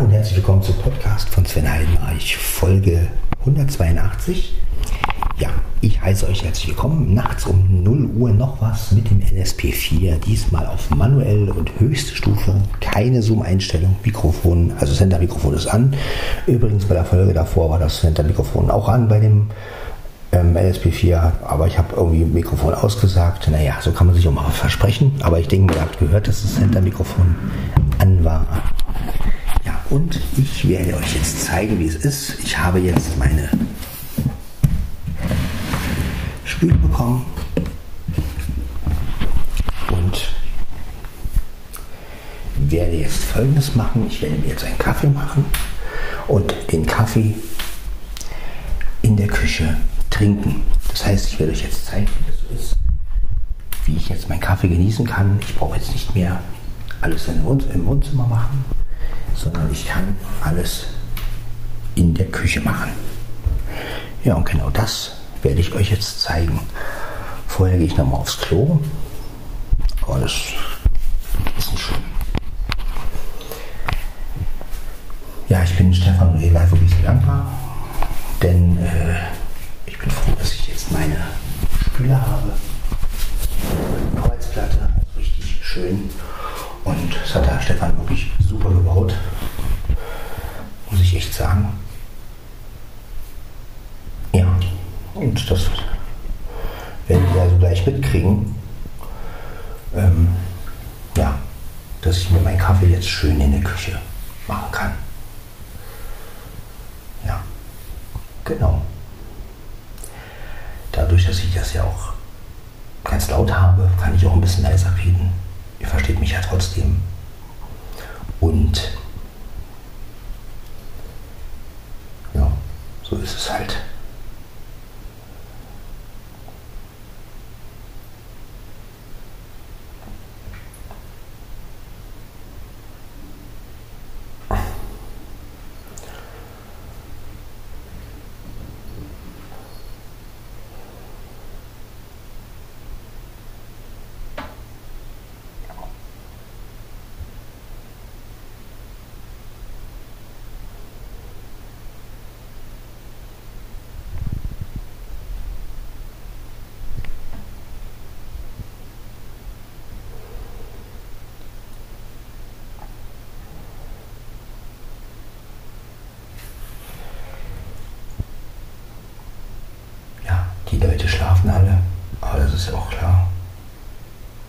Hallo und herzlich willkommen zum Podcast von Sven Heidenreich, Folge 182. Ja, ich heiße euch herzlich willkommen. Nachts um 0 Uhr noch was mit dem LSP4. Diesmal auf manuell und höchste Stufe. Keine Zoom-Einstellung. Mikrofon, also Center-Mikrofon ist an. Übrigens bei der Folge davor war das Center-Mikrofon auch an bei dem ähm, LSP4. Aber ich habe irgendwie Mikrofon ausgesagt. Naja, so kann man sich auch mal versprechen. Aber ich denke, ihr habt gehört, dass das Center-Mikrofon an war. Und ich werde euch jetzt zeigen, wie es ist. Ich habe jetzt meine Spül bekommen und werde jetzt folgendes machen. Ich werde mir jetzt einen Kaffee machen und den Kaffee in der Küche trinken. Das heißt, ich werde euch jetzt zeigen, wie das ist, wie ich jetzt meinen Kaffee genießen kann. Ich brauche jetzt nicht mehr alles im Wohnzimmer machen, sondern ich kann alles in der Küche machen. Ja, und genau das werde ich euch jetzt zeigen. Vorher gehe ich nochmal aufs Klo. Aber das ist nicht schlimm. Ja, ich bin Stefan Rehler wirklich sehr dankbar, denn äh, ich bin froh, dass ich jetzt meine Spüle habe. Also richtig schön. Und das hat der Stefan wirklich super gebaut, muss ich echt sagen. Ja, und das werden wir also gleich mitkriegen. Ähm, ja, dass ich mir meinen Kaffee jetzt schön in der Küche machen kann. Ja, genau. Dadurch, dass ich das ja auch ganz laut habe, kann ich auch ein bisschen leiser reden. Ihr versteht mich ja trotzdem. Und ja, so ist es halt. Ja, die Leute schlafen alle, aber das ist ja auch klar.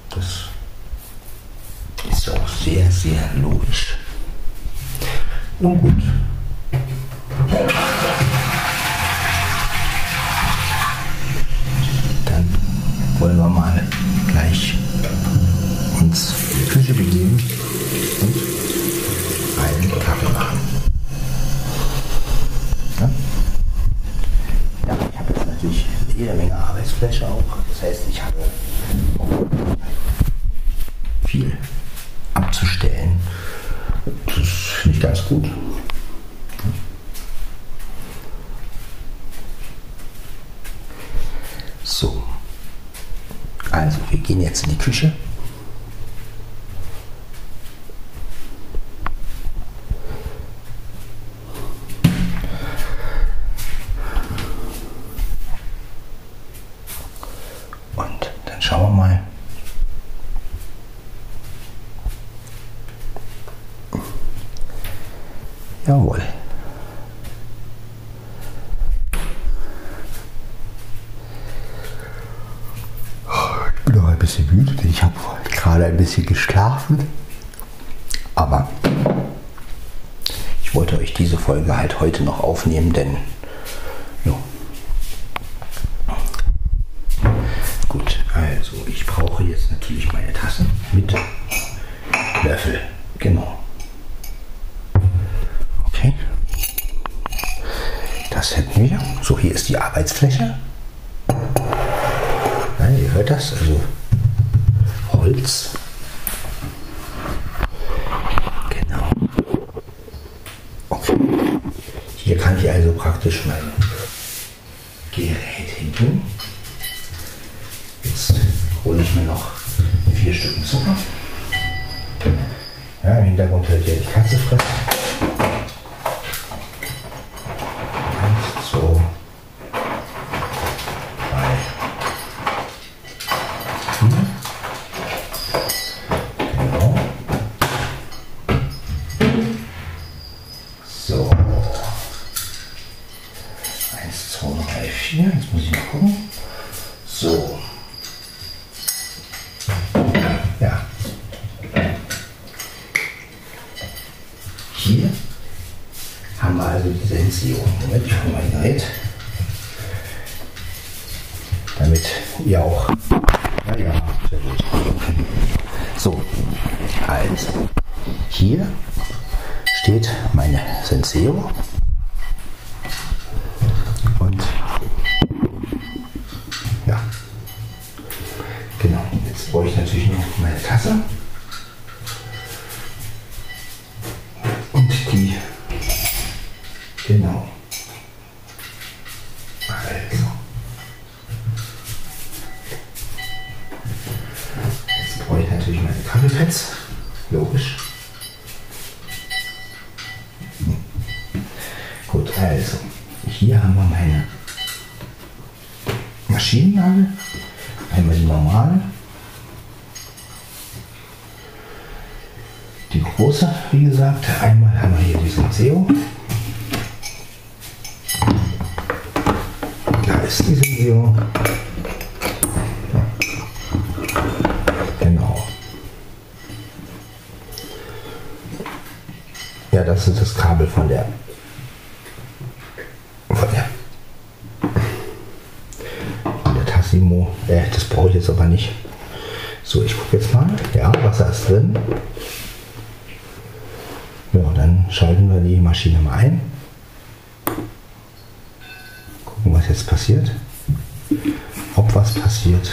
Das ist ja auch sehr, logisch. Nun gut. Küche. Und dann schauen wir mal. Jawohl. Ich bin noch ein bisschen müde, denn ich habe gerade ein bisschen geschlafen. Aber ich wollte euch diese Folge halt heute noch aufnehmen, denn Kaffeepads. Logisch. Gut, also. Hier haben wir meine Maschinennadel. Einmal die normale. Die große, wie gesagt. Einmal haben wir hier diesen SEO. Da ist die SEO. Das ist das Kabel von der von der, von der Tassimo. Äh, das brauche ich jetzt aber nicht. So, ich gucke jetzt mal. Ja, Wasser ist drin. Ja, dann schalten wir die Maschine mal ein. Gucken, was jetzt passiert. Ob was passiert.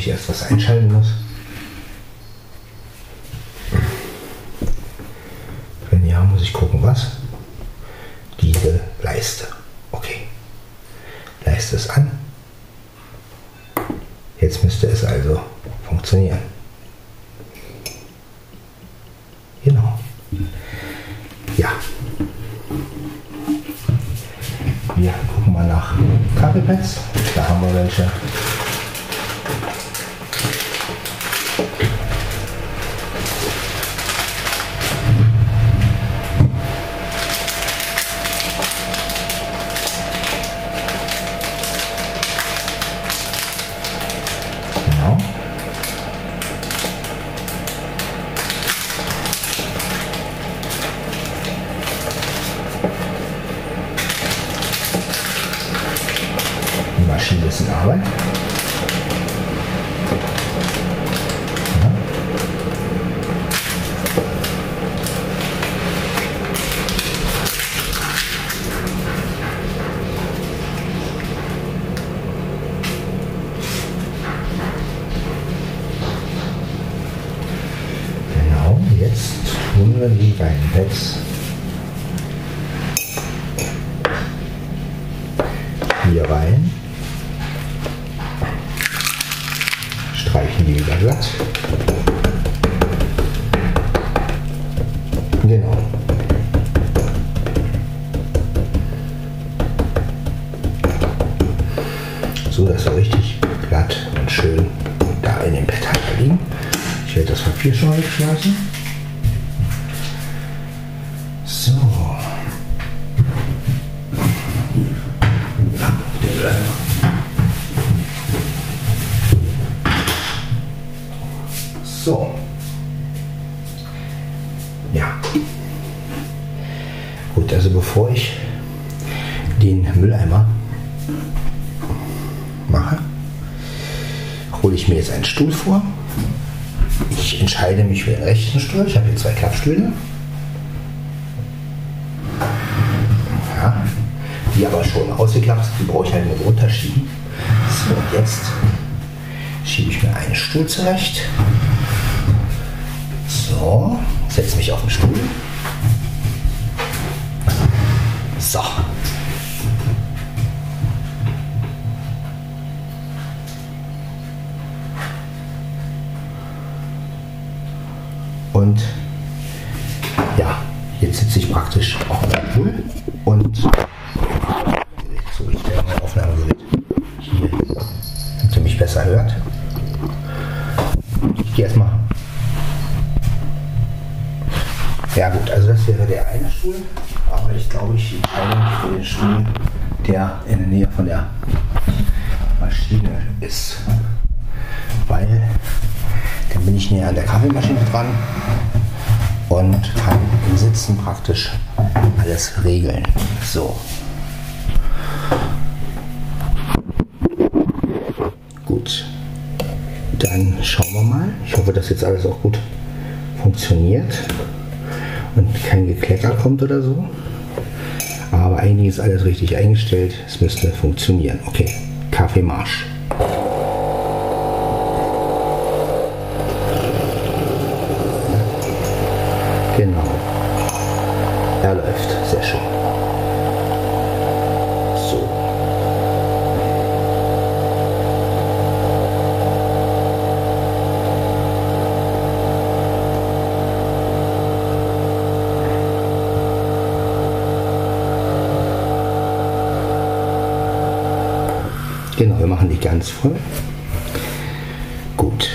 Ich erst was einschalten muss. Die vor. Ich entscheide mich für den rechten Stuhl. Ich habe hier zwei Klappstühle. Ja, die aber schon ausgeklappt sind. Die brauche ich halt nur runterschieben. So, und jetzt schiebe ich mir einen Stuhl zurecht. So, setze mich auf den Stuhl. Erstmal gut, also das wäre der eine Stuhl, aber ich glaube, ich entscheide mich für den Stuhl, der in der Nähe von der Maschine ist. Weil dann bin ich näher an der Kaffeemaschine dran und kann im Sitzen praktisch alles regeln. So. Gut. Dann schauen wir mal. Ich hoffe, dass jetzt alles auch gut funktioniert und kein Geklecker kommt oder so. Aber eigentlich ist alles richtig eingestellt. Es müsste funktionieren. Okay, Kaffeemarsch. Genau. Er läuft. Sehr schön. So. Genau, wir voll. Gut.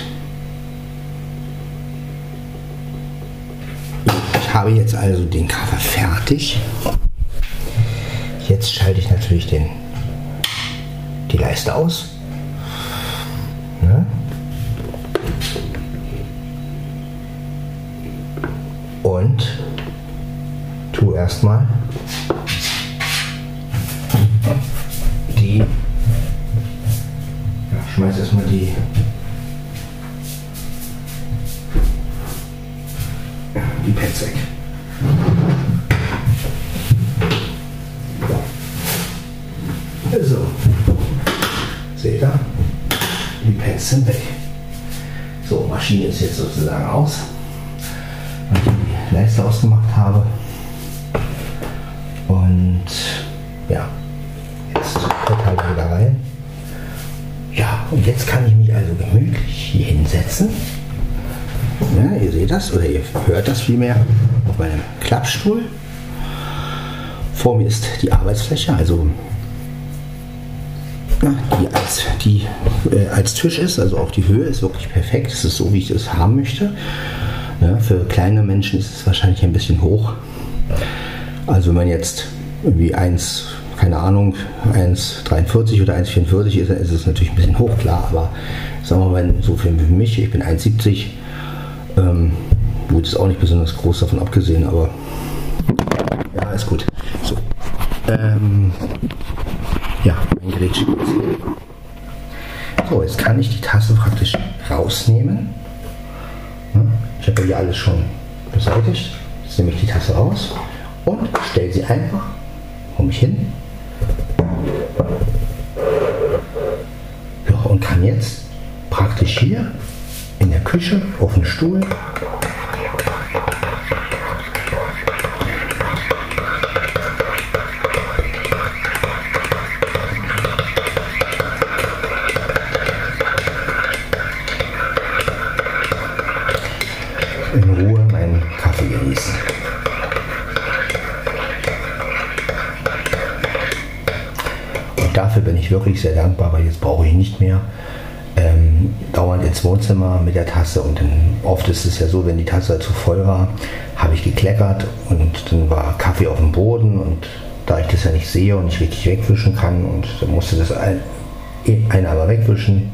Ich habe jetzt also den Kaffee fertig. Jetzt schalte ich natürlich den, die Leiste aus. Ja, jetzt kommt halt wieder rein. Ja, und jetzt kann ich mich also gemütlich hier hinsetzen. Ja, ihr seht das oder ihr hört das vielmehr auf meinem Klappstuhl. Vor mir ist die Arbeitsfläche, also ja, die, als, die äh, als Tisch ist, also auch die Höhe ist wirklich perfekt. Es ist so, wie ich es haben möchte. Ja, für kleine Menschen ist es wahrscheinlich ein bisschen hoch. Also wenn man jetzt irgendwie 1, keine Ahnung, 1,43 oder 1,44 ist, ist es natürlich ein bisschen hoch, klar. Aber sagen wir mal, so für mich, ich bin 1,70, ähm, gut, ist auch nicht besonders groß davon abgesehen, aber ja, ist gut. So. Ähm, ja, mein Gerät steht. So, jetzt kann ich die Tasse praktisch rausnehmen. Ich habe ja hier alles schon beseitigt. Jetzt nehme ich die Tasse raus und stelle sie einfach vor mich hin. Ja, und kann jetzt praktisch hier in der Küche auf dem Stuhl ich wirklich sehr dankbar, weil jetzt brauche ich nicht mehr ähm, dauernd ins Wohnzimmer mit der Tasse und dann oft ist es ja so, wenn die Tasse zu voll war, habe ich gekleckert und dann war Kaffee auf dem Boden und da ich das ja nicht sehe und nicht richtig wegwischen kann und dann musste das ein, einer aber wegwischen.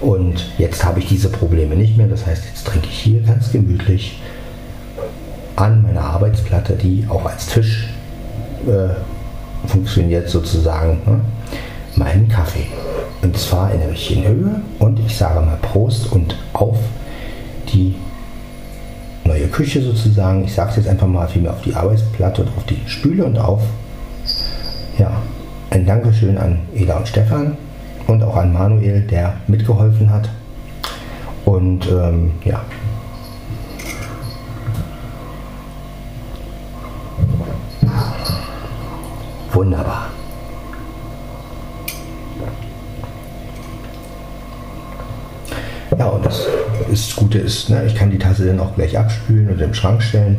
Und jetzt habe ich diese Probleme nicht mehr. Das heißt, jetzt trinke ich hier ganz gemütlich an meiner Arbeitsplatte, die auch als Tisch äh, funktioniert sozusagen, ne, meinen Kaffee. Und zwar in der richtigen Höhe. Und ich sage mal Prost und auf die neue Küche sozusagen. Ich sage es jetzt einfach mal vielmehr auf die Arbeitsplatte und auf die Spüle und auf. Ja, ein Dankeschön an Ela und Stefan und auch an Manuel, der mitgeholfen hat. Und ähm, ja. Wunderbar. Ja, und das, ist, das Gute ist, ne, ich kann die Tasse dann auch gleich abspülen und im Schrank stellen.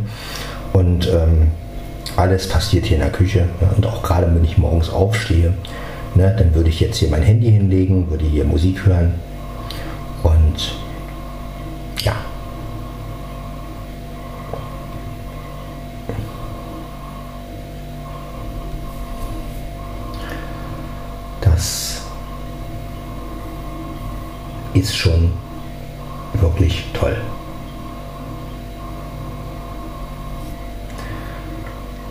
Und ähm, alles passiert hier in der Küche. Ja, und auch gerade wenn ich morgens aufstehe, ne, dann würde ich jetzt hier mein Handy hinlegen, würde hier Musik hören. Und ja. Ist schon wirklich toll.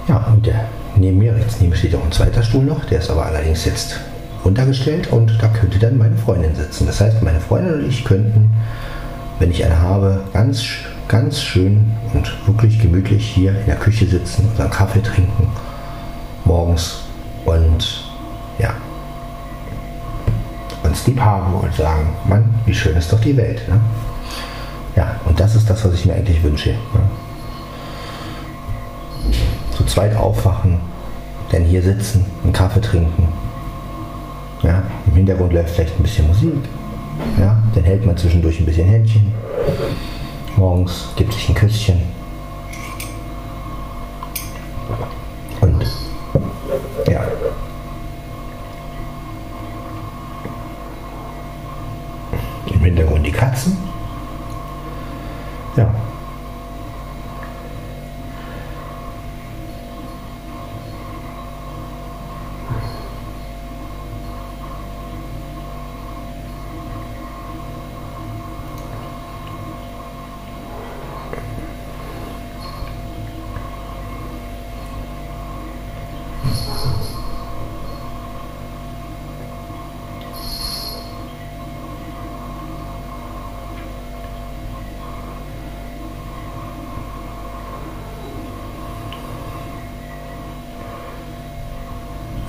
Ja, und der, neben mir, jetzt neben steht auch ein zweiter Stuhl noch, der ist aber allerdings jetzt runtergestellt und da könnte dann meine Freundin sitzen. Das heißt, meine Freundin und ich könnten, wenn ich eine habe, ganz, ganz schön und wirklich gemütlich hier in der Küche sitzen, unseren Kaffee trinken, morgens und uns lieb haben und sagen, Mann, wie schön ist doch die Welt. Ne? Ja, und das ist das, was ich mir eigentlich wünsche. Ne? Zu zweit aufwachen, denn hier sitzen, einen Kaffee trinken. Ja, Im Hintergrund läuft vielleicht ein bisschen Musik. Ja, dann hält man zwischendurch ein bisschen Händchen. Morgens gibt sich ein Küsschen. Und ja, Im Hintergrund die Katzen. Ja.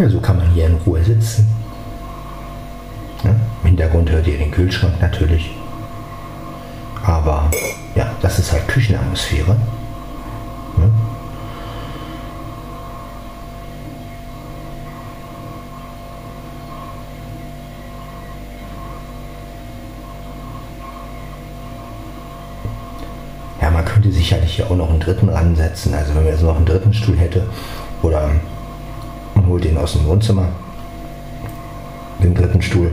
So kann man hier in Ruhe sitzen. Ja, Im Hintergrund hört ihr den Kühlschrank natürlich. Aber ja, das ist halt Küchenatmosphäre. Ja. Ja, man könnte sicherlich hier auch noch einen dritten ransetzen. Also wenn man jetzt noch einen dritten Stuhl hätte oder holt ihn aus dem Wohnzimmer, den dritten Stuhl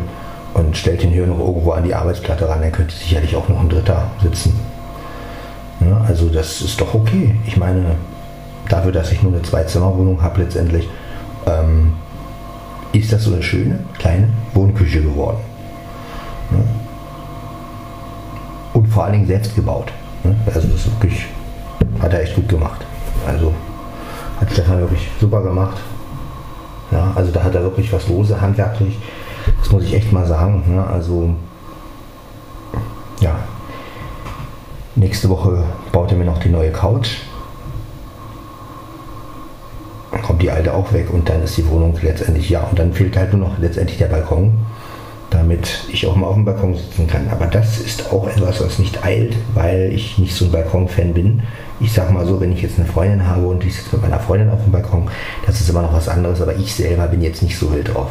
und stellt ihn hier noch irgendwo an die Arbeitsplatte ran, dann könnte sicherlich auch noch ein dritter sitzen. Ja, also das ist doch okay. Ich meine, dafür, dass ich nur eine Zwei-Zimmer-Wohnung habe letztendlich, ähm, ist das so eine schöne kleine Wohnküche geworden. Ja. Und vor allen Dingen selbst gebaut. Ja. Also das wirklich, hat er echt gut gemacht. Also hat Stefan wirklich super gemacht. Ja, also da hat er wirklich was lose handwerklich. Das muss ich echt mal sagen. Ne? Also ja, nächste Woche baut er mir noch die neue Couch. Dann kommt die alte auch weg und dann ist die Wohnung letztendlich ja. Und dann fehlt halt nur noch letztendlich der Balkon, damit ich auch mal auf dem Balkon sitzen kann. Aber das ist auch etwas, was nicht eilt, weil ich nicht so ein Balkon-Fan bin ich sag mal so, wenn ich jetzt eine Freundin habe und ich sitze mit meiner Freundin auf dem Balkon, das ist immer noch was anderes, aber ich selber bin jetzt nicht so wild drauf.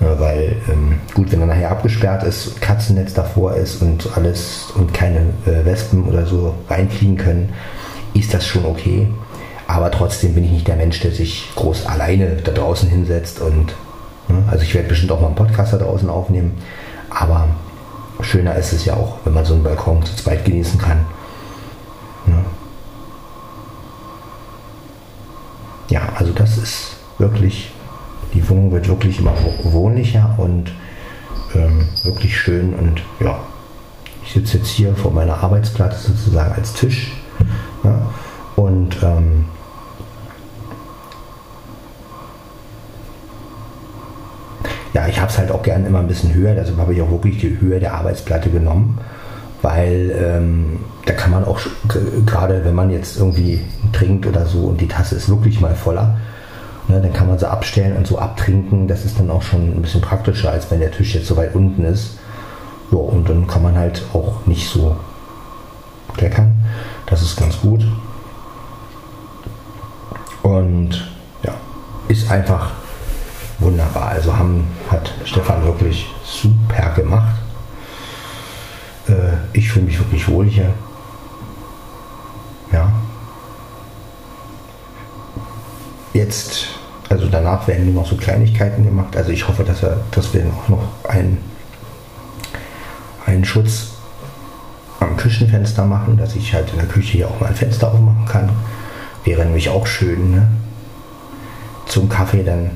Weil, ähm, gut, wenn er nachher abgesperrt ist, Katzennetz davor ist und alles und keine äh, Wespen oder so reinfliegen können, ist das schon okay. Aber trotzdem bin ich nicht der Mensch, der sich groß alleine da draußen hinsetzt und also ich werde bestimmt auch mal einen Podcast da draußen aufnehmen, aber schöner ist es ja auch, wenn man so einen Balkon zu zweit genießen kann. Ja. ja, also das ist wirklich, die Wohnung wird wirklich immer wohnlicher und ähm, wirklich schön. Und ja, ich sitze jetzt hier vor meiner Arbeitsplatz sozusagen als Tisch. Ja, und ähm, ja, ich habe es halt auch gerne immer ein bisschen höher, deshalb habe ich auch wirklich die Höhe der Arbeitsplatte genommen, weil ähm, da kann man auch, gerade wenn man jetzt irgendwie trinkt oder so und die Tasse ist wirklich mal voller, ne, dann kann man sie abstellen und so abtrinken. Das ist dann auch schon ein bisschen praktischer, als wenn der Tisch jetzt so weit unten ist. Ja, und dann kann man halt auch nicht so kleckern. Das ist ganz gut. Und ja, ist einfach wunderbar. Also haben, hat Stefan wirklich super gemacht. Äh, ich fühle mich wirklich wohl hier. Ja. Jetzt, also danach werden nur noch so Kleinigkeiten gemacht. Also ich hoffe, dass, er, dass wir auch noch einen, einen Schutz am Küchenfenster machen, dass ich halt in der Küche hier auch mal ein Fenster aufmachen kann. Wäre nämlich auch schön. Ne? Zum Kaffee dann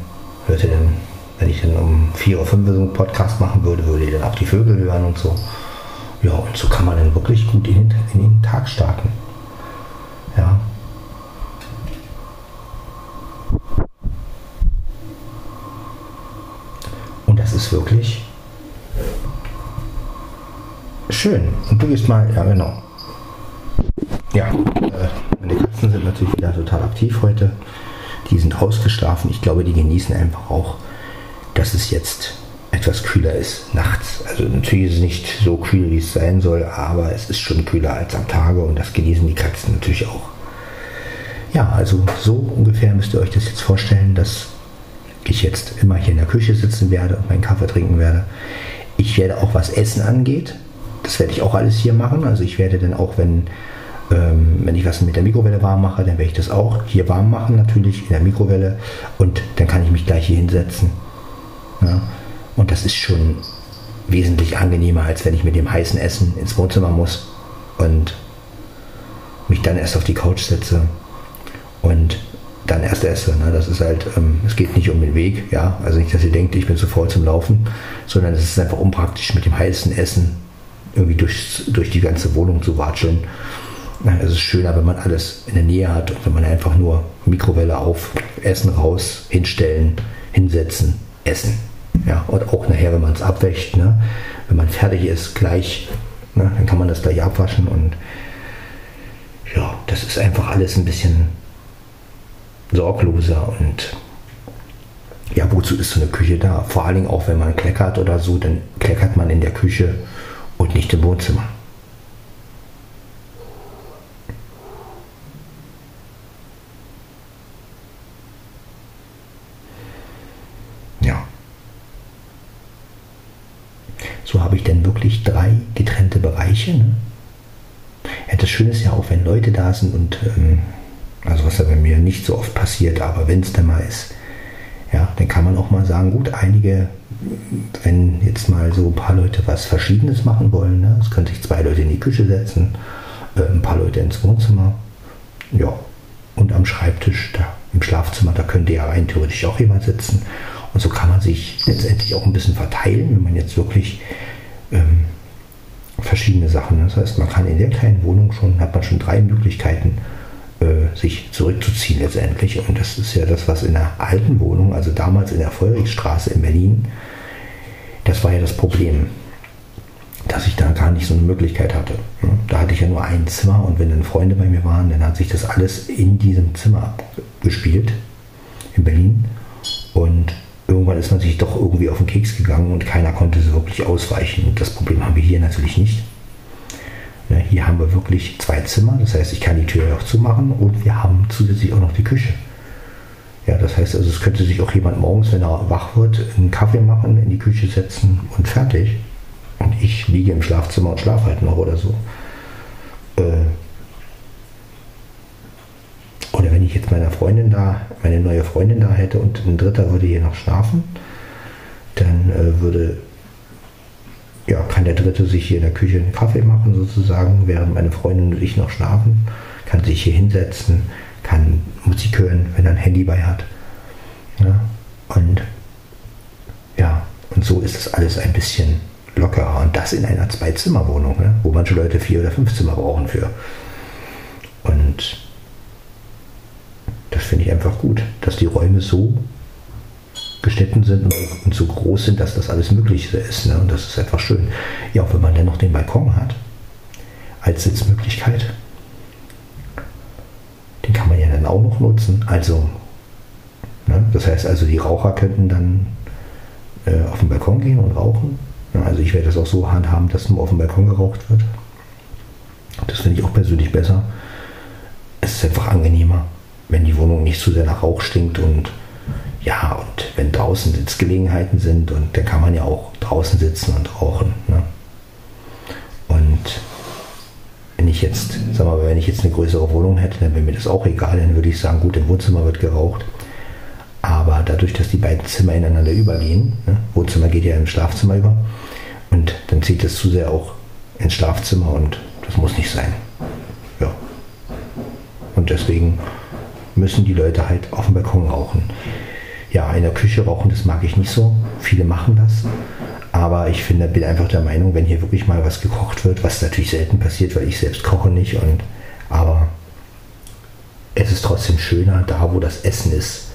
hört ihr dann Wenn ich dann um 4 oder 5 so einen Podcast machen würde, würde ich dann auch die Vögel hören und so. Ja, und so kann man dann wirklich gut in den, in den Tag starten. Ja. Und das ist wirklich schön. Und du gehst mal, ja genau. Ja, äh, meine Katzen sind natürlich wieder total aktiv heute. Die sind ausgeschlafen. Ich glaube, die genießen einfach auch, dass es jetzt etwas kühler ist nachts. Also natürlich ist es nicht so kühl, wie es sein soll, aber es ist schon kühler als am Tage und das genießen die Katzen natürlich auch. Ja, also so ungefähr müsst ihr euch das jetzt vorstellen, dass ich jetzt immer hier in der Küche sitzen werde und meinen Kaffee trinken werde. Ich werde auch was Essen angeht, das werde ich auch alles hier machen. Also ich werde dann auch, wenn, ähm, wenn ich was mit der Mikrowelle warm mache, dann werde ich das auch hier warm machen natürlich in der Mikrowelle und dann kann ich mich gleich hier hinsetzen. Ja? Und das ist schon wesentlich angenehmer, als wenn ich mit dem heißen Essen ins Wohnzimmer muss und mich dann erst auf die Couch setze und dann erst esse. Ne? Das ist halt, ähm, es geht nicht um den Weg, ja. Also nicht, dass ihr denkt, ich bin zu voll zum Laufen, sondern es ist einfach unpraktisch mit dem heißen Essen irgendwie durch, durch die ganze Wohnung zu watscheln. Es ist schöner, wenn man alles in der Nähe hat und wenn man einfach nur Mikrowelle auf, Essen raus, hinstellen, hinsetzen, essen. Ja, und auch nachher, wenn man es abwäscht, ne, wenn man fertig ist, gleich, ne, dann kann man das gleich abwaschen und ja, das ist einfach alles ein bisschen sorgloser und ja, wozu ist so eine Küche da? Vor allen Dingen auch, wenn man kleckert oder so, dann kleckert man in der Küche und nicht im Wohnzimmer. Ja. So ich dann wirklich drei getrennte Bereiche. Ne? Ja, das Schöne ist ja auch, wenn Leute da sind und, ähm, also was ja bei mir nicht so oft passiert, aber wenn es dann mal ist, ja, dann kann man auch mal sagen, gut, einige, wenn jetzt mal so ein paar Leute was Verschiedenes machen wollen, ne, es können sich zwei Leute in die Küche setzen, äh, ein paar Leute ins Wohnzimmer, ja, und am Schreibtisch, da im Schlafzimmer, da könnte ja rein theoretisch auch jemand sitzen. Und so kann man sich letztendlich auch ein bisschen verteilen, wenn man jetzt wirklich ähm, verschiedene Sachen. Das heißt, man kann in der kleinen Wohnung schon, hat man schon drei Möglichkeiten, äh, sich zurückzuziehen letztendlich. Und das ist ja das, was in der alten Wohnung, also damals in der Feurigstraße in Berlin, das war ja das Problem, dass ich da gar nicht so eine Möglichkeit hatte. Da hatte ich ja nur ein Zimmer und wenn dann Freunde bei mir waren, dann hat sich das alles in diesem Zimmer abgespielt in Berlin. Und irgendwann ist man sich doch irgendwie auf den Keks gegangen und keiner konnte so wirklich ausweichen. Das Problem haben wir hier natürlich nicht. Ja, hier haben wir wirklich zwei Zimmer, das heißt, ich kann die Tür auch zumachen und wir haben zusätzlich auch noch die Küche. Ja, das heißt also, es könnte sich auch jemand morgens, wenn er wach wird, einen Kaffee machen, in die Küche setzen und fertig. Und ich liege im Schlafzimmer und schlafe halt noch oder so. Äh, wenn ich jetzt meiner Freundin da, meine neue Freundin da hätte und ein Dritter würde hier noch schlafen, dann äh, würde ja, kann der Dritte sich hier in der Küche einen Kaffee machen sozusagen, während meine Freundin und ich noch schlafen, kann sich hier hinsetzen, kann Musik hören, wenn er ein Handy bei hat. Ja, und ja, und so ist es alles ein bisschen lockerer. Und das in einer Zwei-Zimmer-Wohnung, ne? wo manche Leute vier oder fünf Zimmer brauchen für. Und das finde ich einfach gut, dass die Räume so geschnitten sind und, so groß sind, dass das alles Mögliche ist. Ne? Und das ist einfach schön. Ja, auch wenn man dann noch den Balkon hat, als Sitzmöglichkeit, den kann man ja dann auch noch nutzen. Also, ne? das heißt also, die Raucher könnten dann äh, auf den Balkon gehen und rauchen. Also ich werde das auch so handhaben, dass nur auf dem Balkon geraucht wird. Das finde ich auch persönlich besser. Es ist einfach angenehmer, wenn die Wohnung nicht zu sehr nach Rauch stinkt und ja, und wenn draußen Sitzgelegenheiten sind, und dann kann man ja auch draußen sitzen und rauchen. Ne? Und wenn ich jetzt, sag mal, wenn ich jetzt eine größere Wohnung hätte, dann wäre mir das auch egal, dann würde ich sagen, gut, im Wohnzimmer wird geraucht. Aber dadurch, dass die beiden Zimmer ineinander übergehen, ne? Wohnzimmer geht ja ins Schlafzimmer über, und dann zieht es zu sehr auch ins Schlafzimmer und das muss nicht sein. Ja. Und deswegen müssen die Leute halt auf dem Balkon rauchen. ja, in der Küche rauchen, das mag ich nicht so. Viele machen das. Aber ich finde, bin einfach der Meinung, wenn hier wirklich mal was gekocht wird, was natürlich selten passiert, weil ich selbst koche nicht, und, aber es ist trotzdem schöner da, wo das Essen ist,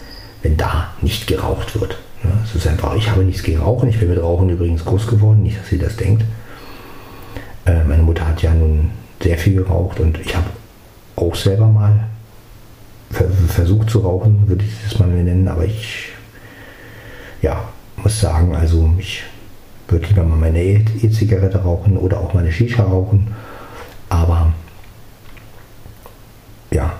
wenn da nicht geraucht wird. Es ist einfach, ich habe nichts gegen Rauchen, ich bin mit Rauchen übrigens groß geworden, nicht, dass sie das denkt. Äh, meine Mutter hat ja nun sehr viel geraucht und ich habe auch selber mal versucht zu rauchen, würde ich das mal nennen, aber ich ja, muss sagen, also ich würde lieber mal meine E-Zigarette rauchen oder auch meine Shisha rauchen, aber ja,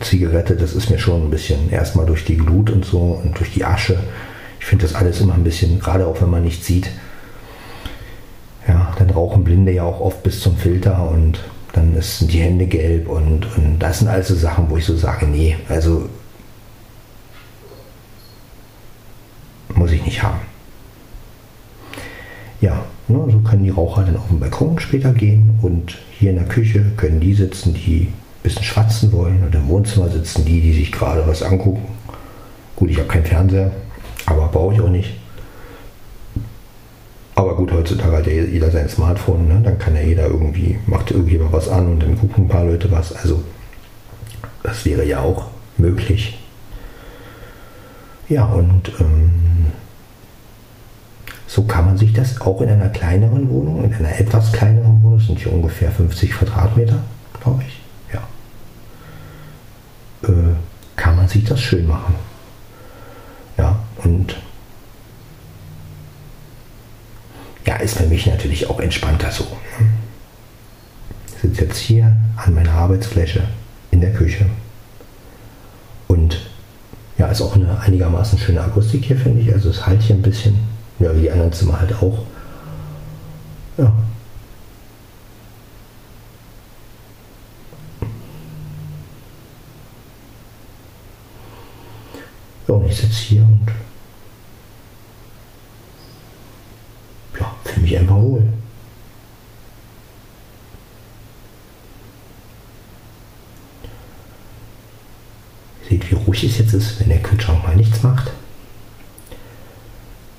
Zigarette, das ist mir schon ein bisschen erstmal durch die Glut und so und durch die Asche. Ich finde das alles immer ein bisschen, gerade auch wenn man nicht sieht. Ja, dann rauchen Blinde ja auch oft bis zum Filter und dann sind die Hände gelb und, und das sind also Sachen, wo ich so sage, nee, also muss ich nicht haben. Ja, ne, so können die Raucher dann auf den Balkon später gehen und hier in der Küche können die sitzen, die ein bisschen schwatzen wollen und im Wohnzimmer sitzen die, die sich gerade was angucken. Gut, ich habe keinen Fernseher, aber brauche ich auch nicht. Aber gut, heutzutage hat ja jeder sein Smartphone, ne? dann kann ja jeder irgendwie, macht irgendwie mal was an und dann gucken ein paar Leute was. Also das wäre ja auch möglich. Ja, und ähm, so kann man sich das auch in einer kleineren Wohnung, in einer etwas kleineren Wohnung, sind hier ungefähr 50 Quadratmeter, glaube ich, ja, äh, kann man sich das schön machen. Ja, und ja, ist für mich natürlich auch entspannter so. Ne? Ich sitze jetzt hier an meiner Arbeitsfläche in der Küche und ja, ist auch eine einigermaßen schöne Akustik hier, finde ich. Also es halt hier ein bisschen, ja, wie die anderen Zimmer halt auch. Ja und ich sitze hier und ja, fühle mich einfach wohl. Seht, wie ruhig es jetzt ist, wenn der Kühlschrank mal nichts macht.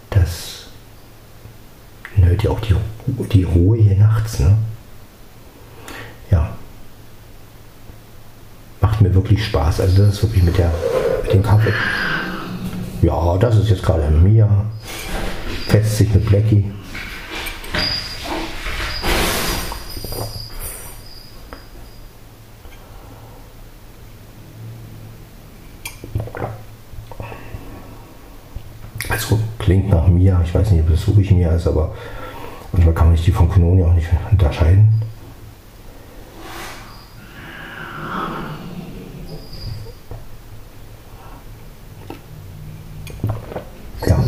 Das erhöht ja auch die, die Ruhe hier nachts. Ne? Ja. Macht mir wirklich Spaß. Also das ist wirklich mit, der, mit dem Kaffee. Ja, das ist jetzt gerade Mia. Fetzt sich mit Blackie. Also klingt nach Mia. Ich weiß nicht, ob das wirklich Mia ist, aber manchmal kann man sich die von Kononia auch nicht unterscheiden. Ja.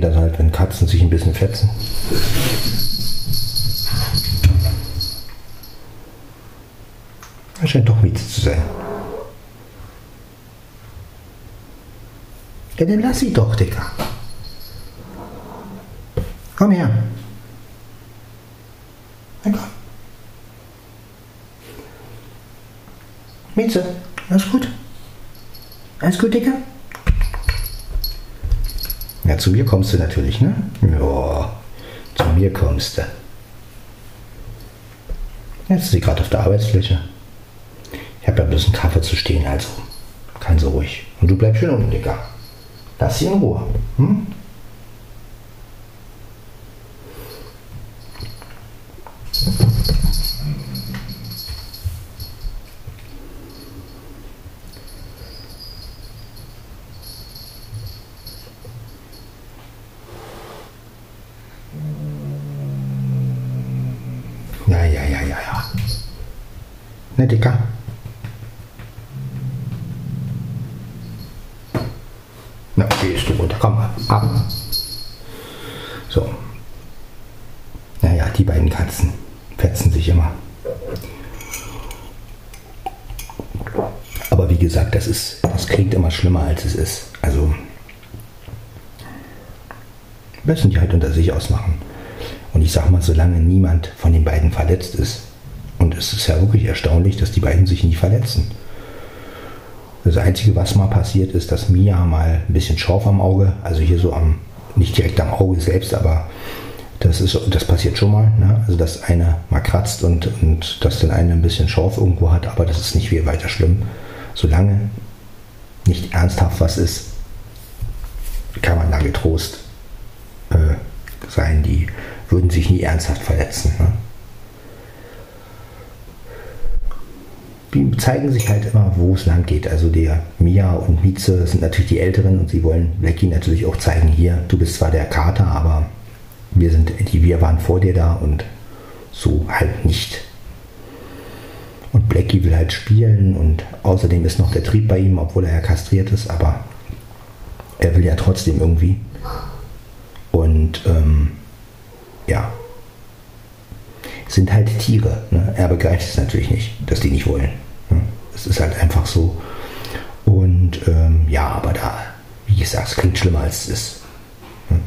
Klingt das halt, wenn Katzen sich ein bisschen fetzen. Das scheint doch Miete zu sein. Ja, dann lass sie doch, Dicker. Komm her. Na komm. Mieze, alles gut? Alles gut, Dicker? Zu mir kommst du natürlich, ne? Ja, zu mir kommst du. Jetzt ist sie gerade auf der Arbeitsfläche. Ich habe ja bloß einen Kaffee zu stehen, also kann sie ruhig. Und du bleibst schön unten, Dicker. Lass sie in Ruhe. Hm? Ja, ja, ja, ja, ja. Ne, Dicker? Na, gehst du runter. Komm, ab. So. Naja, die beiden Katzen fetzen sich immer. Aber wie gesagt, das ist, das klingt immer schlimmer als es ist. Also müssen die halt unter sich ausmachen. Und solange niemand von den beiden verletzt ist, Und es ist ja wirklich erstaunlich, dass die beiden sich nie verletzen. Das Einzige, was mal passiert, ist, dass Mia mal ein bisschen Schorf am Auge, also hier so am, nicht direkt am Auge selbst, aber das, ist, das passiert schon mal. Ne? Also, dass einer mal kratzt und, und dass dann eine ein bisschen Schorf irgendwo hat, aber das ist nicht viel weiter schlimm. Solange nicht ernsthaft was ist, kann man da getrost würden sich nie ernsthaft verletzen. Ne? die zeigen sich halt immer, wo es lang geht. Also der Mia und Mieze sind natürlich die Älteren und sie wollen Blackie natürlich auch zeigen, hier, du bist zwar der Kater, aber wir sind, wir waren vor dir da und so halt nicht. Und Blackie will halt spielen und außerdem ist noch der Trieb bei ihm, obwohl er ja kastriert ist, aber er will ja trotzdem irgendwie. Und ähm, ja, sind halt Tiere. Ne? Er begreift es natürlich nicht, dass die nicht wollen. Ne? Es ist halt einfach so. Und ähm, ja, aber da, wie gesagt, es klingt schlimmer als es ist. Ne?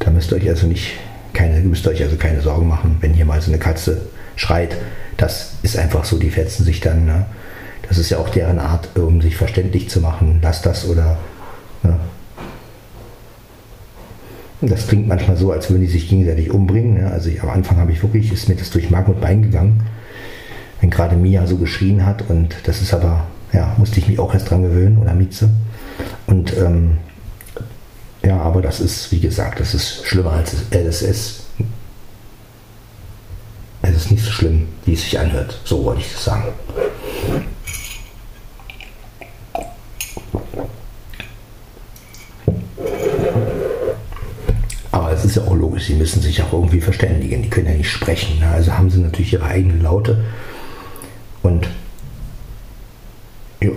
Da müsst ihr euch also nicht keine, müsst ihr euch also keine Sorgen machen, wenn hier mal so eine Katze schreit. Das ist einfach so, die fetzen sich dann. Ne? Das ist ja auch deren Art, um sich verständlich zu machen. Lass das oder ne? Das klingt manchmal so, als würden die sich gegenseitig umbringen. Ja. Also ich, am Anfang habe ich wirklich, ist mir das durch Mark und Bein gegangen, wenn gerade Mia so geschrien hat. Und das ist aber, ja, musste ich mich auch erst dran gewöhnen oder Mieze. Und ähm, ja, aber das ist, wie gesagt, das ist schlimmer als es, äh. Es ist nicht so schlimm, wie es sich anhört. So wollte ich das sagen. Ist ja auch logisch, sie müssen sich auch irgendwie verständigen. Die können ja nicht sprechen. Ne? Also haben sie natürlich ihre eigenen Laute. Und ja.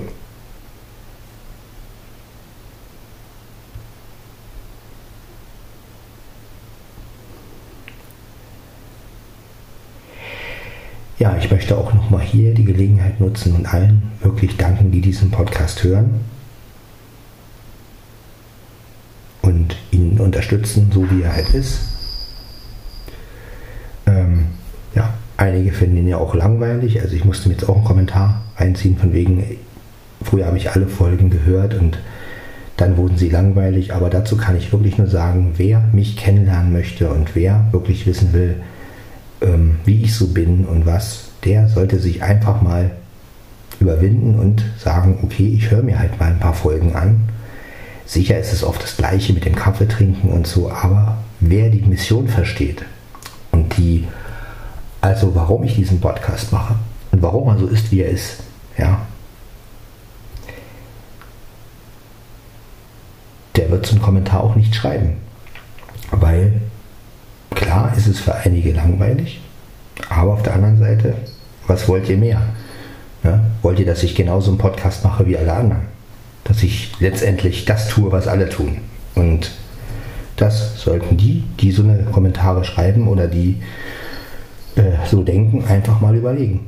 Ja, ich möchte auch nochmal hier die Gelegenheit nutzen und allen wirklich danken, die diesen Podcast hören. Unterstützen, so wie er halt ist. Ähm, ja, einige finden ihn ja auch langweilig. Also ich musste mir jetzt auch einen Kommentar einziehen von wegen, früher habe ich alle Folgen gehört und dann wurden sie langweilig. Aber dazu kann ich wirklich nur sagen, wer mich kennenlernen möchte und wer wirklich wissen will, ähm, wie ich so bin und was, der sollte sich einfach mal überwinden und sagen, okay, ich höre mir halt mal ein paar Folgen an Sicher ist es oft das Gleiche mit dem Kaffee trinken und so, aber wer die Mission versteht und die, also warum ich diesen Podcast mache und warum er so ist, wie er ist, ja, der wird zum Kommentar auch nicht schreiben. Weil klar ist es für einige langweilig, aber auf der anderen Seite, was wollt ihr mehr? Ja, wollt ihr, dass ich genauso einen Podcast mache wie alle anderen? Dass ich letztendlich das tue, was alle tun. Und das sollten die, die so eine Kommentare schreiben oder die äh, so denken, einfach mal überlegen.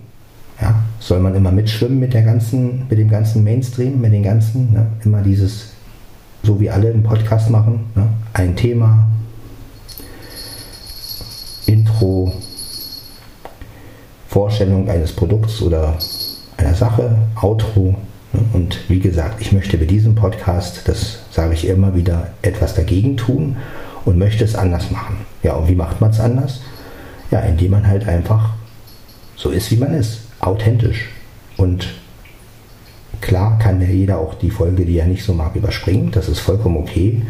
Ja, soll man immer mitschwimmen mit der ganzen, mit dem ganzen Mainstream, mit den ganzen, ne, immer dieses, so wie alle einen Podcast machen, ne, ein Thema, Intro, Vorstellung eines Produkts oder einer Sache, Outro, und wie gesagt, ich möchte bei diesem Podcast, das sage ich immer wieder, etwas dagegen tun und möchte es anders machen. Ja, und wie macht man es anders? Ja, indem man halt einfach so ist, wie man ist, authentisch. Und klar kann ja jeder auch die Folge, die er nicht so mag, überspringen. Das ist vollkommen okay.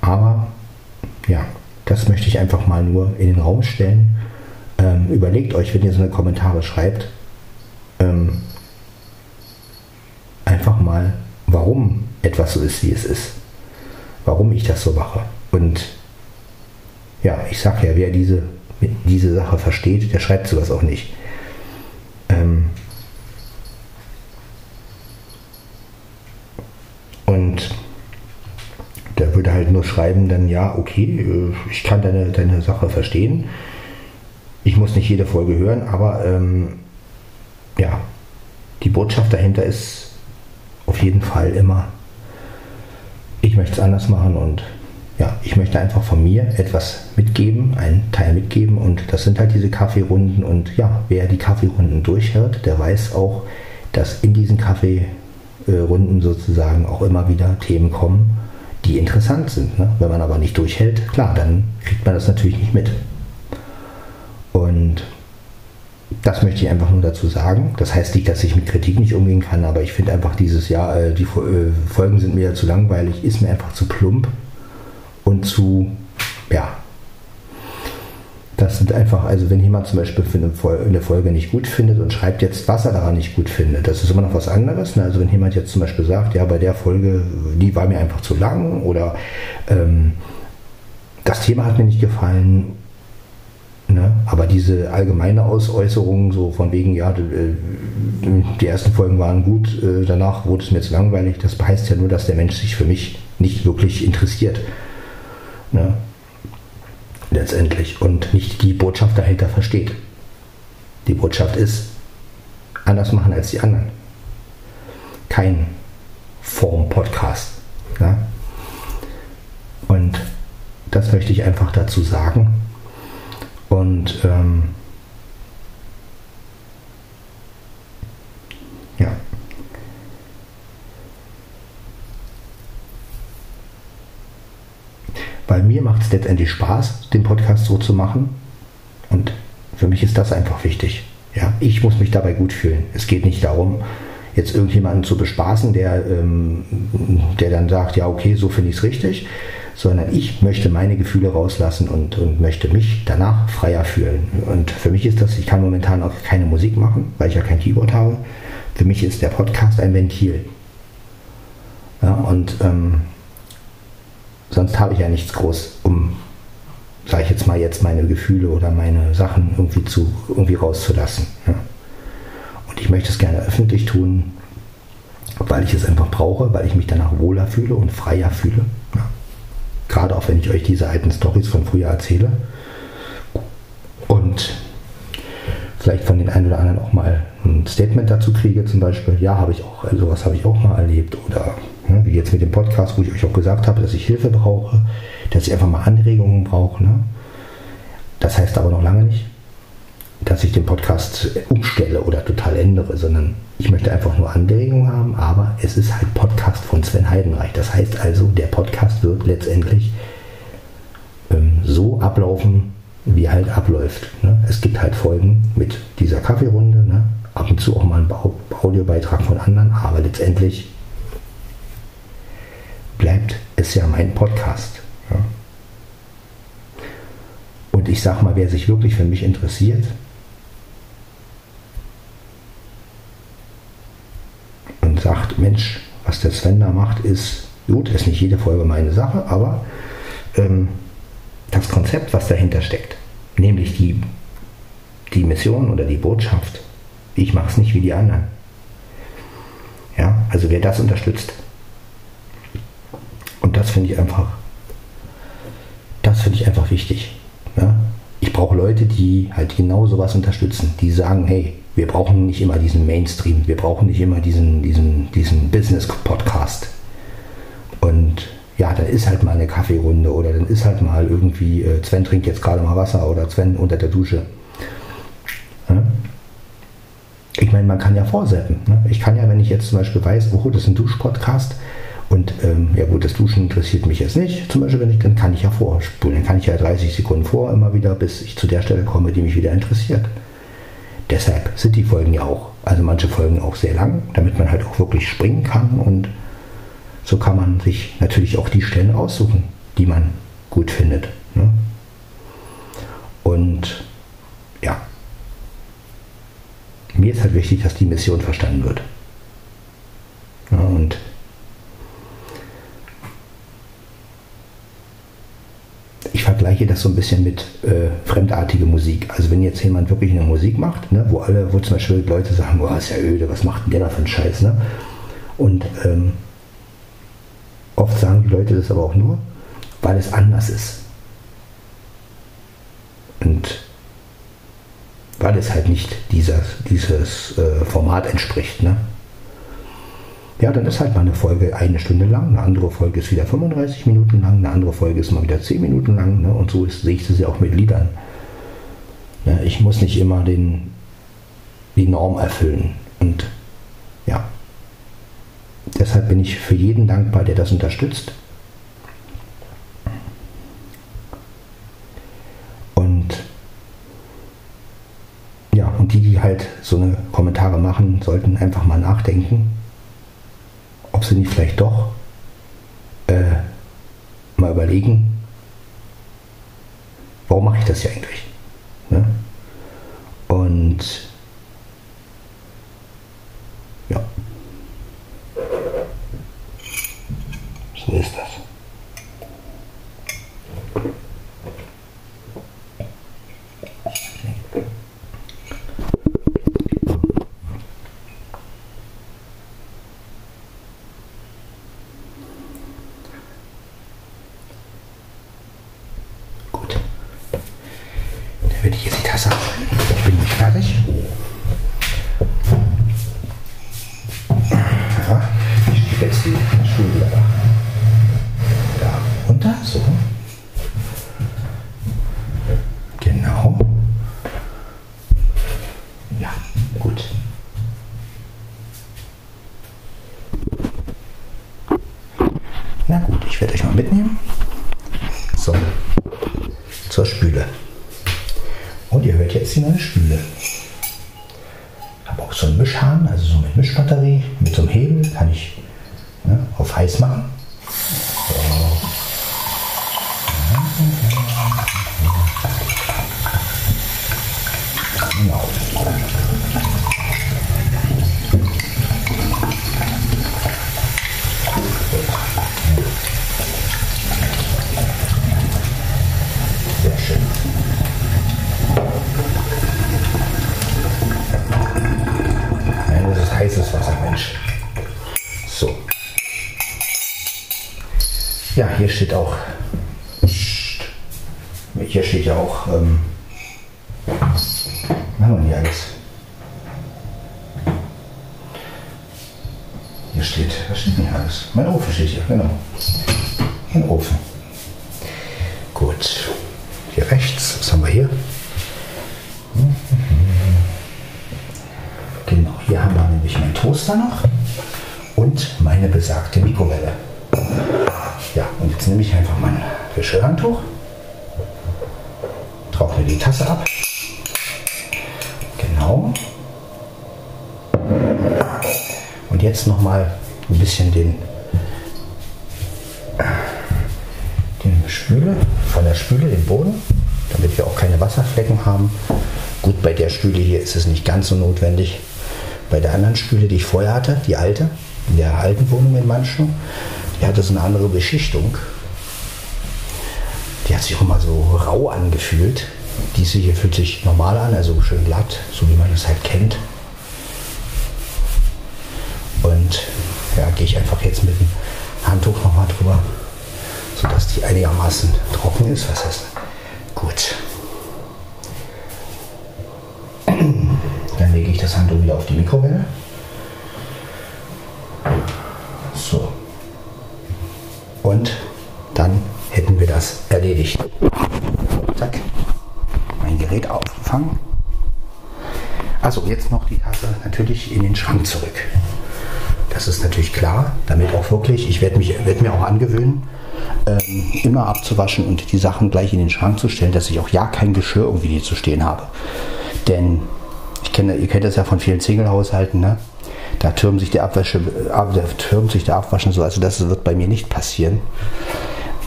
Aber ja, das möchte ich einfach mal nur in den Raum stellen. Ähm, überlegt euch, wenn ihr so eine Kommentare schreibt, ähm, einfach mal, warum etwas so ist, wie es ist. Warum ich das so mache. Und ja, ich sage ja, wer diese, diese Sache versteht, der schreibt sowas auch nicht. Ähm und der würde halt nur schreiben, dann ja, okay, äh, ich kann deine, deine Sache verstehen. Ich muss nicht jede Folge hören, aber ähm, ja, die Botschaft dahinter ist jeden Fall immer, ich möchte es anders machen und ja, ich möchte einfach von mir etwas mitgeben, einen Teil mitgeben und das sind halt diese Kaffeerunden und ja, wer die Kaffeerunden durchhört, der weiß auch, dass in diesen Kaffeerunden sozusagen auch immer wieder Themen kommen, die interessant sind. Ne? Wenn man aber nicht durchhält, klar, dann kriegt man das natürlich nicht mit. Und das möchte ich einfach nur dazu sagen. Das heißt nicht, dass ich mit Kritik nicht umgehen kann, aber ich finde einfach dieses Jahr, äh, die äh, Folgen sind mir zu langweilig, ist mir einfach zu plump und zu, ja. Das sind einfach, also wenn jemand zum Beispiel eine Folge nicht gut findet und schreibt jetzt, was er daran nicht gut findet, das ist immer noch was anderes. Ne? Also wenn jemand jetzt zum Beispiel sagt, ja, bei der Folge, die war mir einfach zu lang oder ähm, das Thema hat mir nicht gefallen Ne? Aber diese allgemeine Ausäußerung, so von wegen, ja, äh, die ersten Folgen waren gut, äh, danach wurde es mir zu langweilig, das heißt ja nur, dass der Mensch sich für mich nicht wirklich interessiert. Ne? Letztendlich. Und nicht die Botschaft dahinter versteht. Die Botschaft ist, anders machen als die anderen. Kein Form-Podcast. Ne? Und das möchte ich einfach dazu sagen. Und ähm, ja. Weil mir macht es letztendlich Spaß, den Podcast so zu machen. Und für mich ist das einfach wichtig. Ja, ich muss mich dabei gut fühlen. Es geht nicht darum, jetzt irgendjemanden zu bespaßen, der, ähm, der dann sagt, ja, okay, so finde ich es richtig, sondern ich möchte meine Gefühle rauslassen und, und möchte mich danach freier fühlen. Und für mich ist das, ich kann momentan auch keine Musik machen, weil ich ja kein Keyboard habe. Für mich ist der Podcast ein Ventil. Ja, und ähm, sonst habe ich ja nichts groß, um, sage ich jetzt mal, jetzt meine Gefühle oder meine Sachen irgendwie, zu, irgendwie rauszulassen. Ja. Und ich möchte es gerne öffentlich tun, weil ich es einfach brauche, weil ich mich danach wohler fühle und freier fühle. Gerade auch wenn ich euch diese alten Stories von früher erzähle. Und vielleicht von den einen oder anderen auch mal ein Statement dazu kriege, zum Beispiel, ja, habe ich auch, sowas habe ich auch mal erlebt. Oder ne, wie jetzt mit dem Podcast, wo ich euch auch gesagt habe, dass ich Hilfe brauche, dass ich einfach mal Anregungen brauche. Ne? Das heißt aber noch lange nicht, dass ich den Podcast umstelle oder total ändere, sondern ich möchte einfach nur Anregungen haben, aber es ist halt Podcast von Sven Heidenreich. Das heißt also, der Podcast wird letztendlich ähm, so ablaufen, wie halt abläuft. Ne? Es gibt halt Folgen mit dieser Kaffeerunde, ne? ab und zu auch mal ein Audiobeitrag von anderen, aber letztendlich bleibt es ja mein Podcast. Ja? Und ich sage mal, wer sich wirklich für mich interessiert, sagt, Mensch, was der Sven da macht, ist gut, ist nicht jede Folge meine Sache, aber ähm, das Konzept, was dahinter steckt, nämlich die, die Mission oder die Botschaft, ich mache es nicht wie die anderen. Ja, also wer das unterstützt, und das finde ich einfach, das finde ich einfach wichtig. Ja? Ich brauche Leute, die halt genau sowas unterstützen, die sagen, hey, wir brauchen nicht immer diesen Mainstream, wir brauchen nicht immer diesen, diesen, diesen Business-Podcast. Und ja, dann ist halt mal eine Kaffeerunde oder dann ist halt mal irgendwie, äh, Sven trinkt jetzt gerade mal Wasser oder Sven unter der Dusche. Ja? Ich meine, man kann ja vorsetzen. Ne? Ich kann ja, wenn ich jetzt zum Beispiel weiß, oh, das ist ein Duschpodcast und ähm, ja gut, das Duschen interessiert mich jetzt nicht, zum Beispiel, wenn ich, dann kann ich ja vorspulen. Dann kann ich ja 30 Sekunden vor immer wieder, bis ich zu der Stelle komme, die mich wieder interessiert. Deshalb sind die Folgen ja auch, also manche Folgen auch sehr lang, damit man halt auch wirklich springen kann und so kann man sich natürlich auch die Stellen aussuchen, die man gut findet. Ne? Und ja, mir ist halt wichtig, dass die Mission verstanden wird. Ja, und ich vergleiche das so ein bisschen mit äh, fremdartige Musik. Also wenn jetzt jemand wirklich eine Musik macht, ne, wo alle, wo zum Beispiel Leute sagen, oh, ist ja öde, was macht denn der da für einen Scheiß, ne? Und ähm, oft sagen die Leute das aber auch nur, weil es anders ist. Und weil es halt nicht dieser, dieses äh, Format entspricht, ne? Ja, dann ist halt mal eine Folge eine Stunde lang, eine andere Folge ist wieder 35 Minuten lang, eine andere Folge ist mal wieder 10 Minuten lang. Ne? Und so ist, sehe ich das ja auch mit Liedern. Ja, ich muss nicht immer den, die Norm erfüllen. Und ja, deshalb bin ich für jeden dankbar, der das unterstützt. Und die, die halt so eine Kommentare machen, sollten einfach mal nachdenken ob sie nicht vielleicht doch äh, mal überlegen, warum mache ich das hier eigentlich? Ne? Und ja, so ist das. Steht auch, hier steht ja auch, ähm, was haben wir hier alles? Hier steht, was steht denn hier alles? Mein Ofen steht hier, genau. Gut, bei der Spüle hier ist es nicht ganz so notwendig. Bei der anderen Spüle, die ich vorher hatte, die alte, in der alten Wohnung in Manschung, die hatte so eine andere Beschichtung. Die hat sich auch immer so rau angefühlt. Diese hier fühlt sich normal an, also schön glatt, so wie man das halt kennt. Und ja, gehe ich einfach jetzt mit dem Handtuch nochmal drüber, sodass die einigermaßen trocken ist. Was heißt gut? Dann Handtuch wieder auf die Mikrowelle. Und dann hätten wir das erledigt. Zack. Mein Gerät aufgefangen. Also jetzt noch die Tasse natürlich in den Schrank zurück. Das ist natürlich klar, damit auch wirklich, ich werde werd mir auch angewöhnen, ähm, immer abzuwaschen und die Sachen gleich in den Schrank zu stellen, dass ich auch ja kein Geschirr irgendwie hier zu stehen habe. Denn ich kenne, ihr kennt das ja von vielen Single-Haushalten, ne? Da türmt sich der Abwäsche, da türmt sich der Abwaschen so. Also das wird bei mir nicht passieren,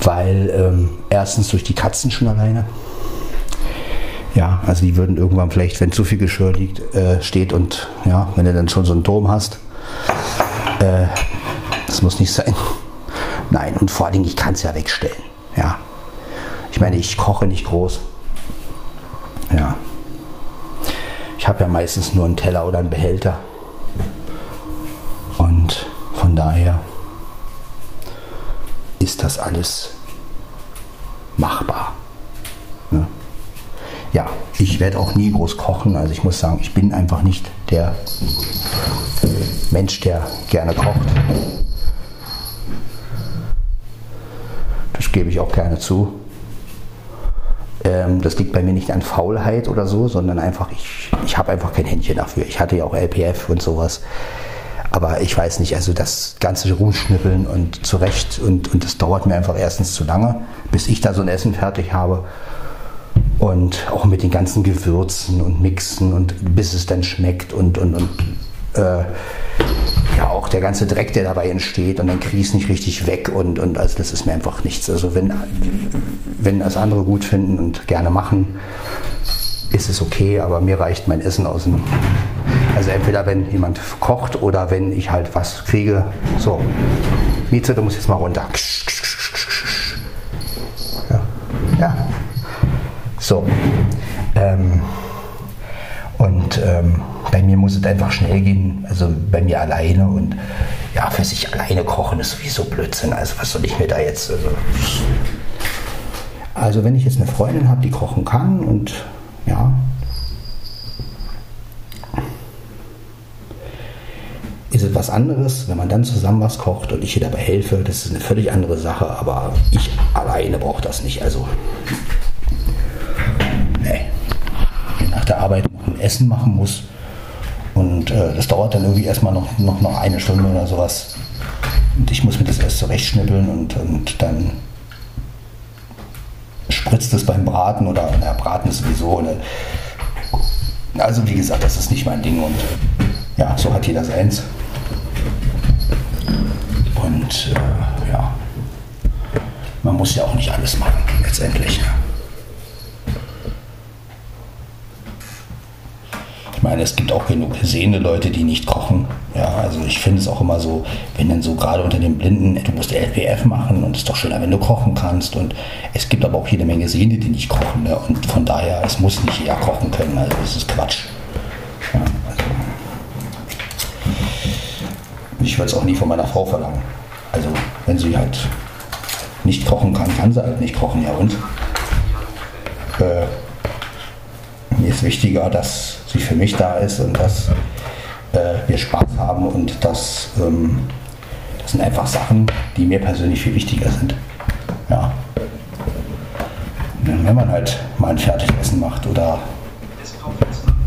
weil ähm, erstens durch die Katzen schon alleine. Ja, also die würden irgendwann vielleicht, wenn zu viel Geschirr liegt, äh, steht und ja, wenn du dann schon so einen Turm hast, äh, das muss nicht sein. Nein, und vor allen Dingen, ich kann es ja wegstellen. Ja. Ich meine, ich koche nicht groß. Ja. Ich habe ja meistens nur einen Teller oder einen Behälter. Und von daher ist das alles machbar. Ne? Ja, ich werde auch nie groß kochen. Also ich muss sagen, ich bin einfach nicht der Mensch, der gerne kocht. Das gebe ich auch gerne zu. Ähm, das liegt bei mir nicht an Faulheit oder so, sondern einfach, ich, ich habe einfach kein Händchen dafür. Ich hatte ja auch LPF und sowas. Aber ich weiß nicht, also das ganze Rumschnippeln und zurecht und, und das dauert mir einfach erstens zu lange, bis ich da so ein Essen fertig habe. Und auch mit den ganzen Gewürzen und Mixen und bis es dann schmeckt und, und, und äh, der ganze Dreck, der dabei entsteht und dann kriege ich es nicht richtig weg und, und also das ist mir einfach nichts. Also wenn, wenn das andere gut finden und gerne machen, ist es okay, aber mir reicht mein Essen aus dem. Also entweder wenn jemand kocht oder wenn ich halt was kriege. So, Mieze, du musst jetzt mal runter. Ja. ja. So. Ähm, und ähm, bei mir muss es einfach schnell gehen, also bei mir alleine und ja, für sich alleine kochen ist sowieso Blödsinn. Also was soll ich mir da jetzt. Also, also wenn ich jetzt eine Freundin habe, die kochen kann und ja. Ist es was anderes, wenn man dann zusammen was kocht und ich ihr dabei helfe, das ist eine völlig andere Sache, aber ich alleine brauche das nicht. Also, nach der Arbeit noch ein Essen machen muss und äh, das dauert dann irgendwie erstmal noch, noch, noch eine Stunde oder sowas. Und ich muss mir das erst zurechtschnippeln und, und dann spritzt es beim Braten oder na, Braten ist sowieso eine. Also wie gesagt, das ist nicht mein Ding und ja, so hat jeder seins. Und äh, ja, man muss ja auch nicht alles machen, letztendlich. Meine, es gibt auch genug sehende Leute, die nicht kochen. Ja, also ich finde es auch immer so, wenn dann so gerade unter den Blinden, du musst LPF machen und es ist doch schöner, wenn du kochen kannst. Und es gibt aber auch jede Menge Sehende, die nicht kochen. Ne? Und von daher, es muss nicht jeder kochen können. Also das ist Quatsch. Ja, also ich würde es auch nie von meiner Frau verlangen. Also wenn sie halt nicht kochen kann, kann sie halt nicht kochen. Ja und? Äh, ist wichtiger, dass sie für mich da ist und dass äh, wir Spaß haben und dass ähm, das sind einfach Sachen, die mir persönlich viel wichtiger sind. Ja. Wenn man halt mal ein Fertigessen macht oder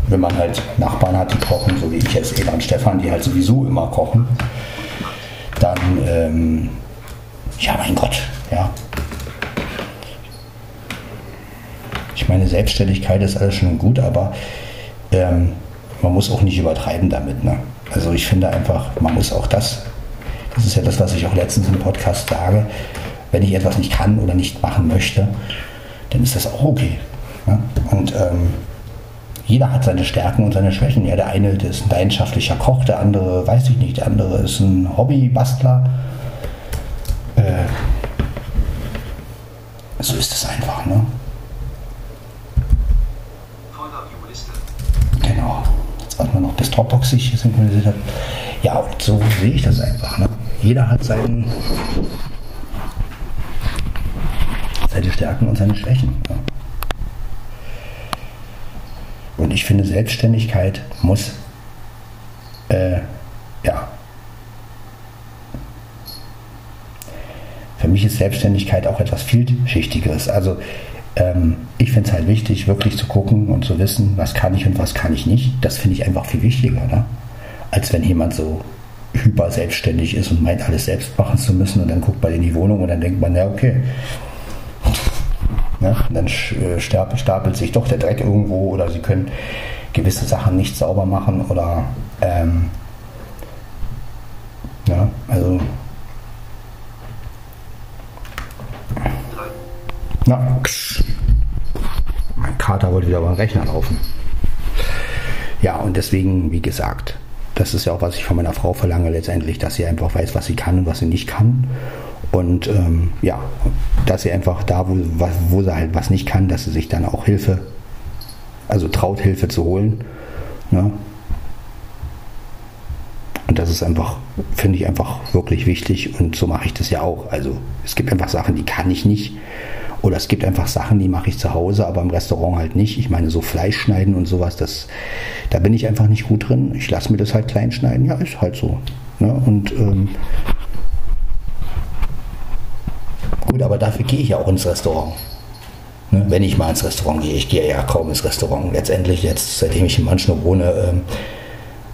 wenn man halt Nachbarn hat, die kochen, so wie ich jetzt Eva und Stefan, die halt sowieso immer kochen, dann, ähm, ja, mein Gott, ja, meine, Selbstständigkeit ist alles schon gut, aber ähm, man muss auch nicht übertreiben damit. Ne? Also ich finde einfach, man muss auch das, das ist ja das, was ich auch letztens im Podcast sage, wenn ich etwas nicht kann oder nicht machen möchte, dann ist das auch okay. Ne? Und ähm, jeder hat seine Stärken und seine Schwächen. Ja, der eine der ist ein leidenschaftlicher Koch, der andere weiß ich nicht, der andere ist ein Hobbybastler. Äh, so ist es einfach. Ne? Was man noch bis Dropbox sich synchronisiert hat. Ja, und so sehe ich das einfach. Ne? Jeder hat seinen, seine Stärken und seine Schwächen. Ja. Und ich finde, Selbstständigkeit muss, äh, ja, für mich ist Selbstständigkeit auch etwas vielschichtigeres. Also ähm, ich finde es halt wichtig, wirklich zu gucken und zu wissen, was kann ich und was kann ich nicht. Das finde ich einfach viel wichtiger, ne? als wenn jemand so hyper selbstständig ist und meint, alles selbst machen zu müssen und dann guckt man in die Wohnung und dann denkt man, ja, okay. Und dann äh, stapelt sich doch der Dreck irgendwo oder sie können gewisse Sachen nicht sauber machen oder ähm, ja, also Na, mein Kater wollte wieder beim Rechner laufen. Ja, und deswegen, wie gesagt, das ist ja auch, was ich von meiner Frau verlange, letztendlich, dass sie einfach weiß, was sie kann und was sie nicht kann. Und ähm, ja, dass sie einfach da, wo, wo sie halt was nicht kann, dass sie sich dann auch Hilfe, also traut, Hilfe zu holen. Ne? Und das ist einfach, finde ich einfach wirklich wichtig und so mache ich das ja auch. Also es gibt einfach Sachen, die kann ich nicht Oder es gibt einfach Sachen, die mache ich zu Hause, aber im Restaurant halt nicht. Ich meine, so Fleisch schneiden und sowas, das, da bin ich einfach nicht gut drin. Ich lasse mir das halt klein schneiden. Ja, ist halt so. Ne? Und ähm, gut, aber dafür gehe ich ja auch ins Restaurant. Ne? Wenn ich mal ins Restaurant gehe. Ich gehe ja kaum ins Restaurant. Letztendlich, jetzt, seitdem ich in Manchnow wohne. Ähm,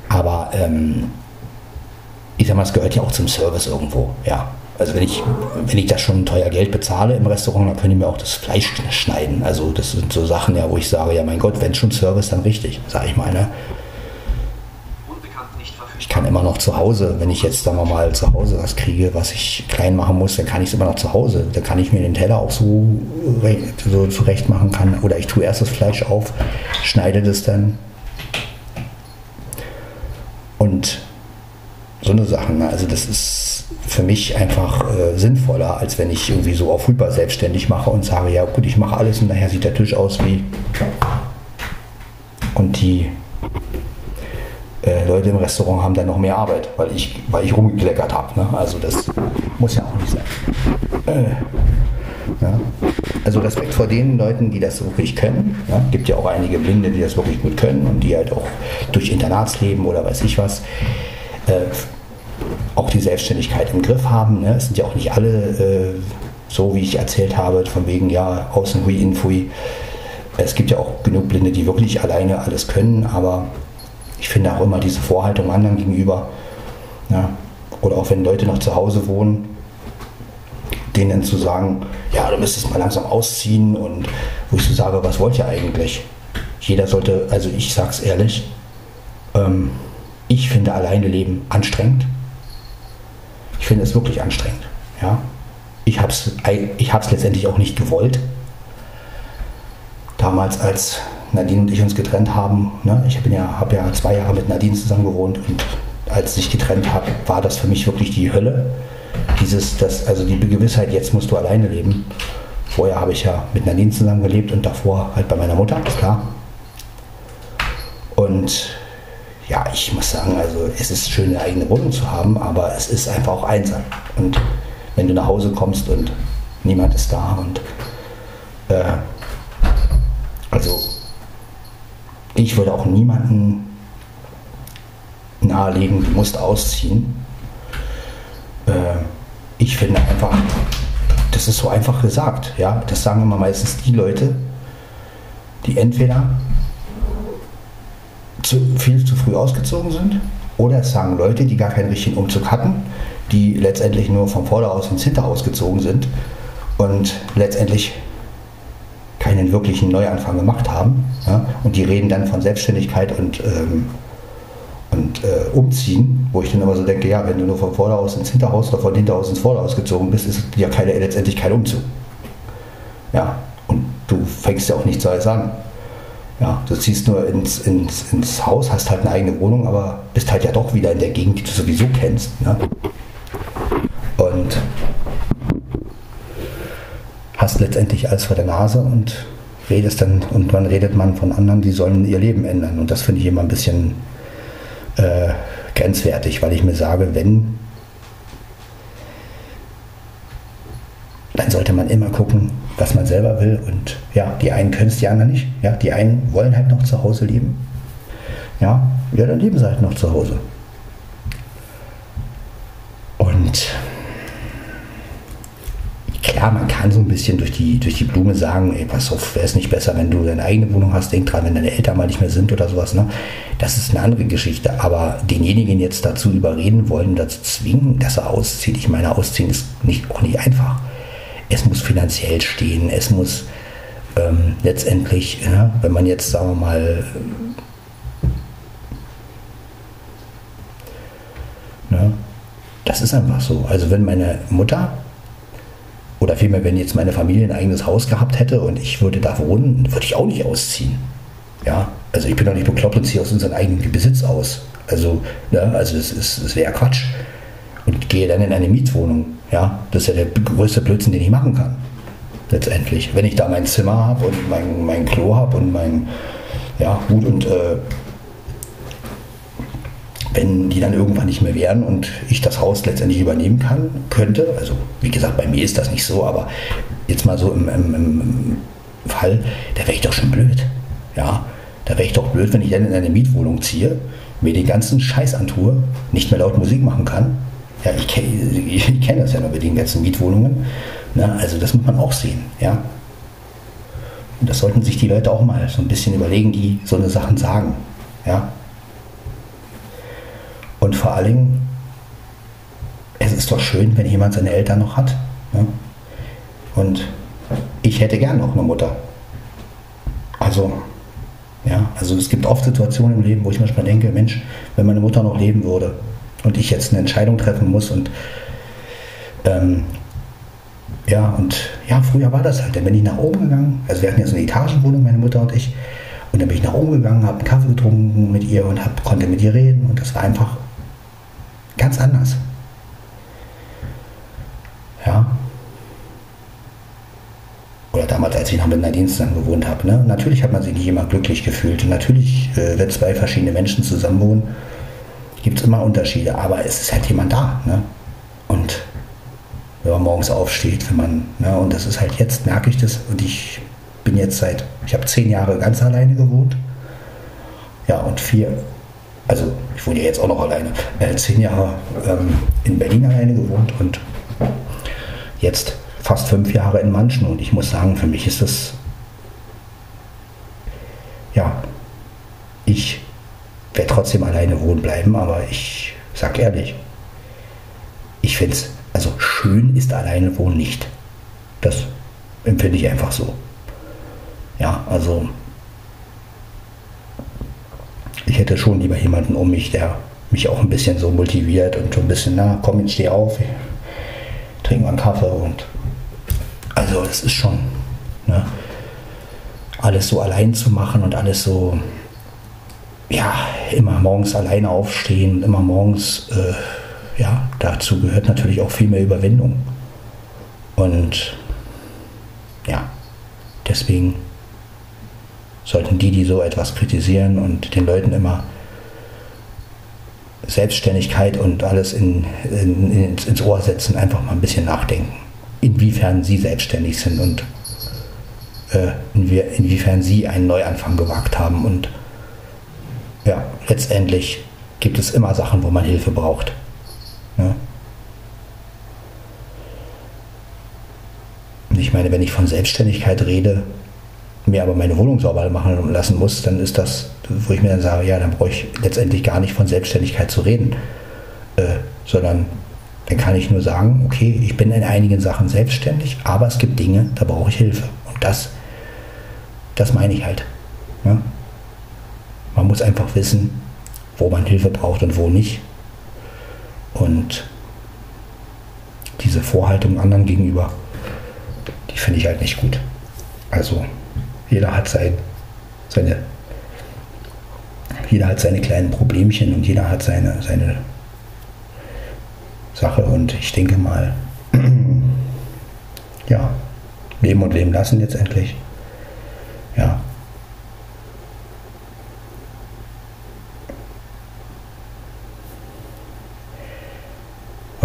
aber ähm, ich sag mal, es gehört ja auch zum Service irgendwo. Ja, also wenn ich, wenn ich da schon teuer Geld bezahle im Restaurant, dann können die mir auch das Fleisch schneiden. Also das sind so Sachen, ja, wo ich sage, ja mein Gott, wenn schon Service, dann richtig, sage ich mal. Ne? Ich kann immer noch zu Hause, wenn ich jetzt, sagen mal, zu Hause was kriege, was ich klein machen muss, dann kann ich es immer noch zu Hause. Dann kann ich mir den Teller auch so, so zurecht machen kann. Oder ich tue erst das Fleisch auf, schneide das dann. Und so eine Sache. Ne? Also das ist für mich einfach äh, sinnvoller, als wenn ich irgendwie so auf Hyper selbstständig mache und sage, ja gut, ich mache alles und nachher sieht der Tisch aus wie und die äh, Leute im Restaurant haben dann noch mehr Arbeit, weil ich, weil ich rumgekleckert habe. Ne? Also das muss ja auch nicht sein. Äh, ja. Also Respekt vor den Leuten, die das wirklich können. Ja. Gibt ja auch einige Blinde, die das wirklich gut können und die halt auch durch Internatsleben oder weiß ich was äh, auch die Selbstständigkeit im Griff haben. Ne? Es sind ja auch nicht alle äh, so, wie ich erzählt habe, von wegen, ja, außen hui, in fui. Es gibt ja auch genug Blinde, die wirklich alleine alles können, aber ich finde auch immer diese Vorhaltung anderen gegenüber, ja, oder auch wenn Leute noch zu Hause wohnen, denen zu sagen, ja, du müsstest mal langsam ausziehen und wo ich so sage, was wollt ihr eigentlich? Jeder sollte, also ich sag's ehrlich, ähm, ich finde alleine leben anstrengend. Ich finde es wirklich anstrengend. Ja? Ich habe es ich hab's letztendlich auch nicht gewollt. Damals, als Nadine und ich uns getrennt haben, ne, ich habe ja, hab ja zwei Jahre mit Nadine zusammen gewohnt und als ich getrennt habe, war das für mich wirklich die Hölle. Dieses, das, also die Gewissheit, jetzt musst du alleine leben. Vorher habe ich ja mit Nadine zusammen gelebt und davor halt bei meiner Mutter, klar. Und ja, ich muss sagen, also es ist schön, eine eigene Wohnung zu haben, aber es ist einfach auch einsam. Und wenn du nach Hause kommst und niemand ist da und äh, also ich würde auch niemanden nahelegen, du musst ausziehen. Äh, ich finde einfach, das ist so einfach gesagt, ja, das sagen immer meistens die Leute, die entweder zu, viel zu früh ausgezogen sind. Oder es sagen Leute, die gar keinen richtigen Umzug hatten, die letztendlich nur vom Vorderhaus ins Hinterhaus gezogen sind und letztendlich keinen wirklichen Neuanfang gemacht haben. Ja? Und die reden dann von Selbstständigkeit und, ähm, und äh, Umziehen, wo ich dann immer so denke, ja, wenn du nur vom Vorderhaus ins Hinterhaus oder von Hinterhaus ins Vorderhaus gezogen bist, ist ja keine, letztendlich kein Umzug. Ja, und du fängst ja auch nicht zuerst an. Ja, du ziehst nur ins, ins, ins Haus, hast halt eine eigene Wohnung, aber bist halt ja doch wieder in der Gegend, die du sowieso kennst. Ne? Und hast letztendlich alles vor der Nase und redest dann, und dann redet man von anderen, die sollen ihr Leben ändern. Und das finde ich immer ein bisschen äh, grenzwertig, weil ich mir sage, wenn, dann sollte man immer gucken, was man selber will. Und ja, die einen können es, die anderen nicht. Ja, die einen wollen halt noch zu Hause leben. Ja, ja, dann leben sie halt noch zu Hause. Und klar, man kann so ein bisschen durch die, durch die Blume sagen, ey, pass auf, wäre es nicht besser, wenn du deine eigene Wohnung hast, denk dran, wenn deine Eltern mal nicht mehr sind oder sowas, ne? Das ist eine andere Geschichte. Aber denjenigen jetzt dazu überreden wollen, dazu zwingen, dass er auszieht, ich meine, ausziehen ist nicht, auch nicht einfach es muss finanziell stehen, es muss ähm, letztendlich, ja, wenn man jetzt, sagen wir mal, ne, das ist einfach so. Also wenn meine Mutter oder vielmehr, wenn jetzt meine Familie ein eigenes Haus gehabt hätte und ich würde da wohnen, würde ich auch nicht ausziehen. Ja, also ich bin doch nicht bekloppt und ziehe aus unserem eigenen Besitz aus. Also, ne, also das, ist, das wäre Quatsch. Und gehe dann in eine Mietwohnung. Ja, das ist ja der größte Blödsinn, den ich machen kann. Letztendlich. Wenn ich da mein Zimmer habe und mein, mein Klo habe und mein, ja, gut und äh, wenn die dann irgendwann nicht mehr wären und ich das Haus letztendlich übernehmen kann, könnte, also wie gesagt, bei mir ist das nicht so, aber jetzt mal so im, im, im Fall, da wäre ich doch schon blöd. Ja, da wäre ich doch blöd, wenn ich dann in eine Mietwohnung ziehe, mir den ganzen Scheiß antue, nicht mehr laut Musik machen kann. Ja, ich, kenne kenn das ja noch mit den ganzen Mietwohnungen. Na, ne? also das muss man auch sehen. Ja. Und das sollten sich die Leute auch mal so ein bisschen überlegen, die so eine Sachen sagen. Ja. Und vor allen Dingen, es ist doch schön, wenn jemand seine Eltern noch hat. Ne? Und ich hätte gern noch eine Mutter. Also, ja, also es gibt oft Situationen im Leben, wo ich manchmal denke, Mensch, wenn meine Mutter noch leben würde und ich jetzt eine Entscheidung treffen muss und ähm, ja, und ja, früher war das halt. Dann bin ich nach oben gegangen. Also wir hatten ja so eine Etagenwohnung, meine Mutter und ich. Und dann bin ich nach oben gegangen, habe einen Kaffee getrunken mit ihr und hab, konnte mit ihr reden. Und das war einfach ganz anders. Ja, oder damals, als ich noch mit Nadine zusammen gewohnt habe. Ne? Natürlich hat man sich nicht immer glücklich gefühlt. Und natürlich, äh, wenn zwei verschiedene Menschen zusammen wohnen, gibt es immer Unterschiede. Aber es ist halt jemand da. Ne? Und wenn man morgens aufsteht, wenn man, ne? und das ist halt jetzt, merke ich das. Und ich bin jetzt seit, ich habe zehn Jahre ganz alleine gewohnt. Ja, und vier, also ich wohne ja jetzt auch noch alleine, äh, zehn Jahre ähm, in Berlin alleine gewohnt und jetzt fast fünf Jahre in Manchen und ich muss sagen, für mich ist das, ja, werde trotzdem alleine wohnen bleiben, aber ich sag ehrlich, ich finde es, also schön ist alleine wohnen nicht. Das empfinde ich einfach so. Ja, also ich hätte schon lieber jemanden um mich, der mich auch ein bisschen so motiviert und so ein bisschen, na komm, jetzt steh auf, trink mal einen Kaffee und also es ist schon, ne, alles so allein zu machen und alles so, ja, immer morgens alleine aufstehen, immer morgens, äh, ja, dazu gehört natürlich auch viel mehr Überwindung. Und ja, deswegen sollten die, die so etwas kritisieren und den Leuten immer Selbstständigkeit und alles in, in, ins, ins Ohr setzen, einfach mal ein bisschen nachdenken inwiefern sie selbstständig sind und äh, inwiefern sie einen Neuanfang gewagt haben. Und ja, letztendlich gibt es immer Sachen, wo man Hilfe braucht. Ja. Ich meine, wenn ich von Selbstständigkeit rede, mir aber meine Wohnung sauber machen lassen muss, dann ist das, wo ich mir dann sage, ja, dann brauche ich letztendlich gar nicht von Selbstständigkeit zu reden, äh, sondern dann kann ich nur sagen, okay, ich bin in einigen Sachen selbstständig, aber es gibt Dinge, da brauche ich Hilfe. Und das, das meine ich halt. Ja? Man muss einfach wissen, wo man Hilfe braucht und wo nicht. Und diese Vorhaltung anderen gegenüber, die finde ich halt nicht gut. Also jeder hat sein, seine, jeder hat seine kleinen Problemchen und jeder hat seine, seine Sache und ich denke mal, ja, leben und leben lassen letztendlich. Ja.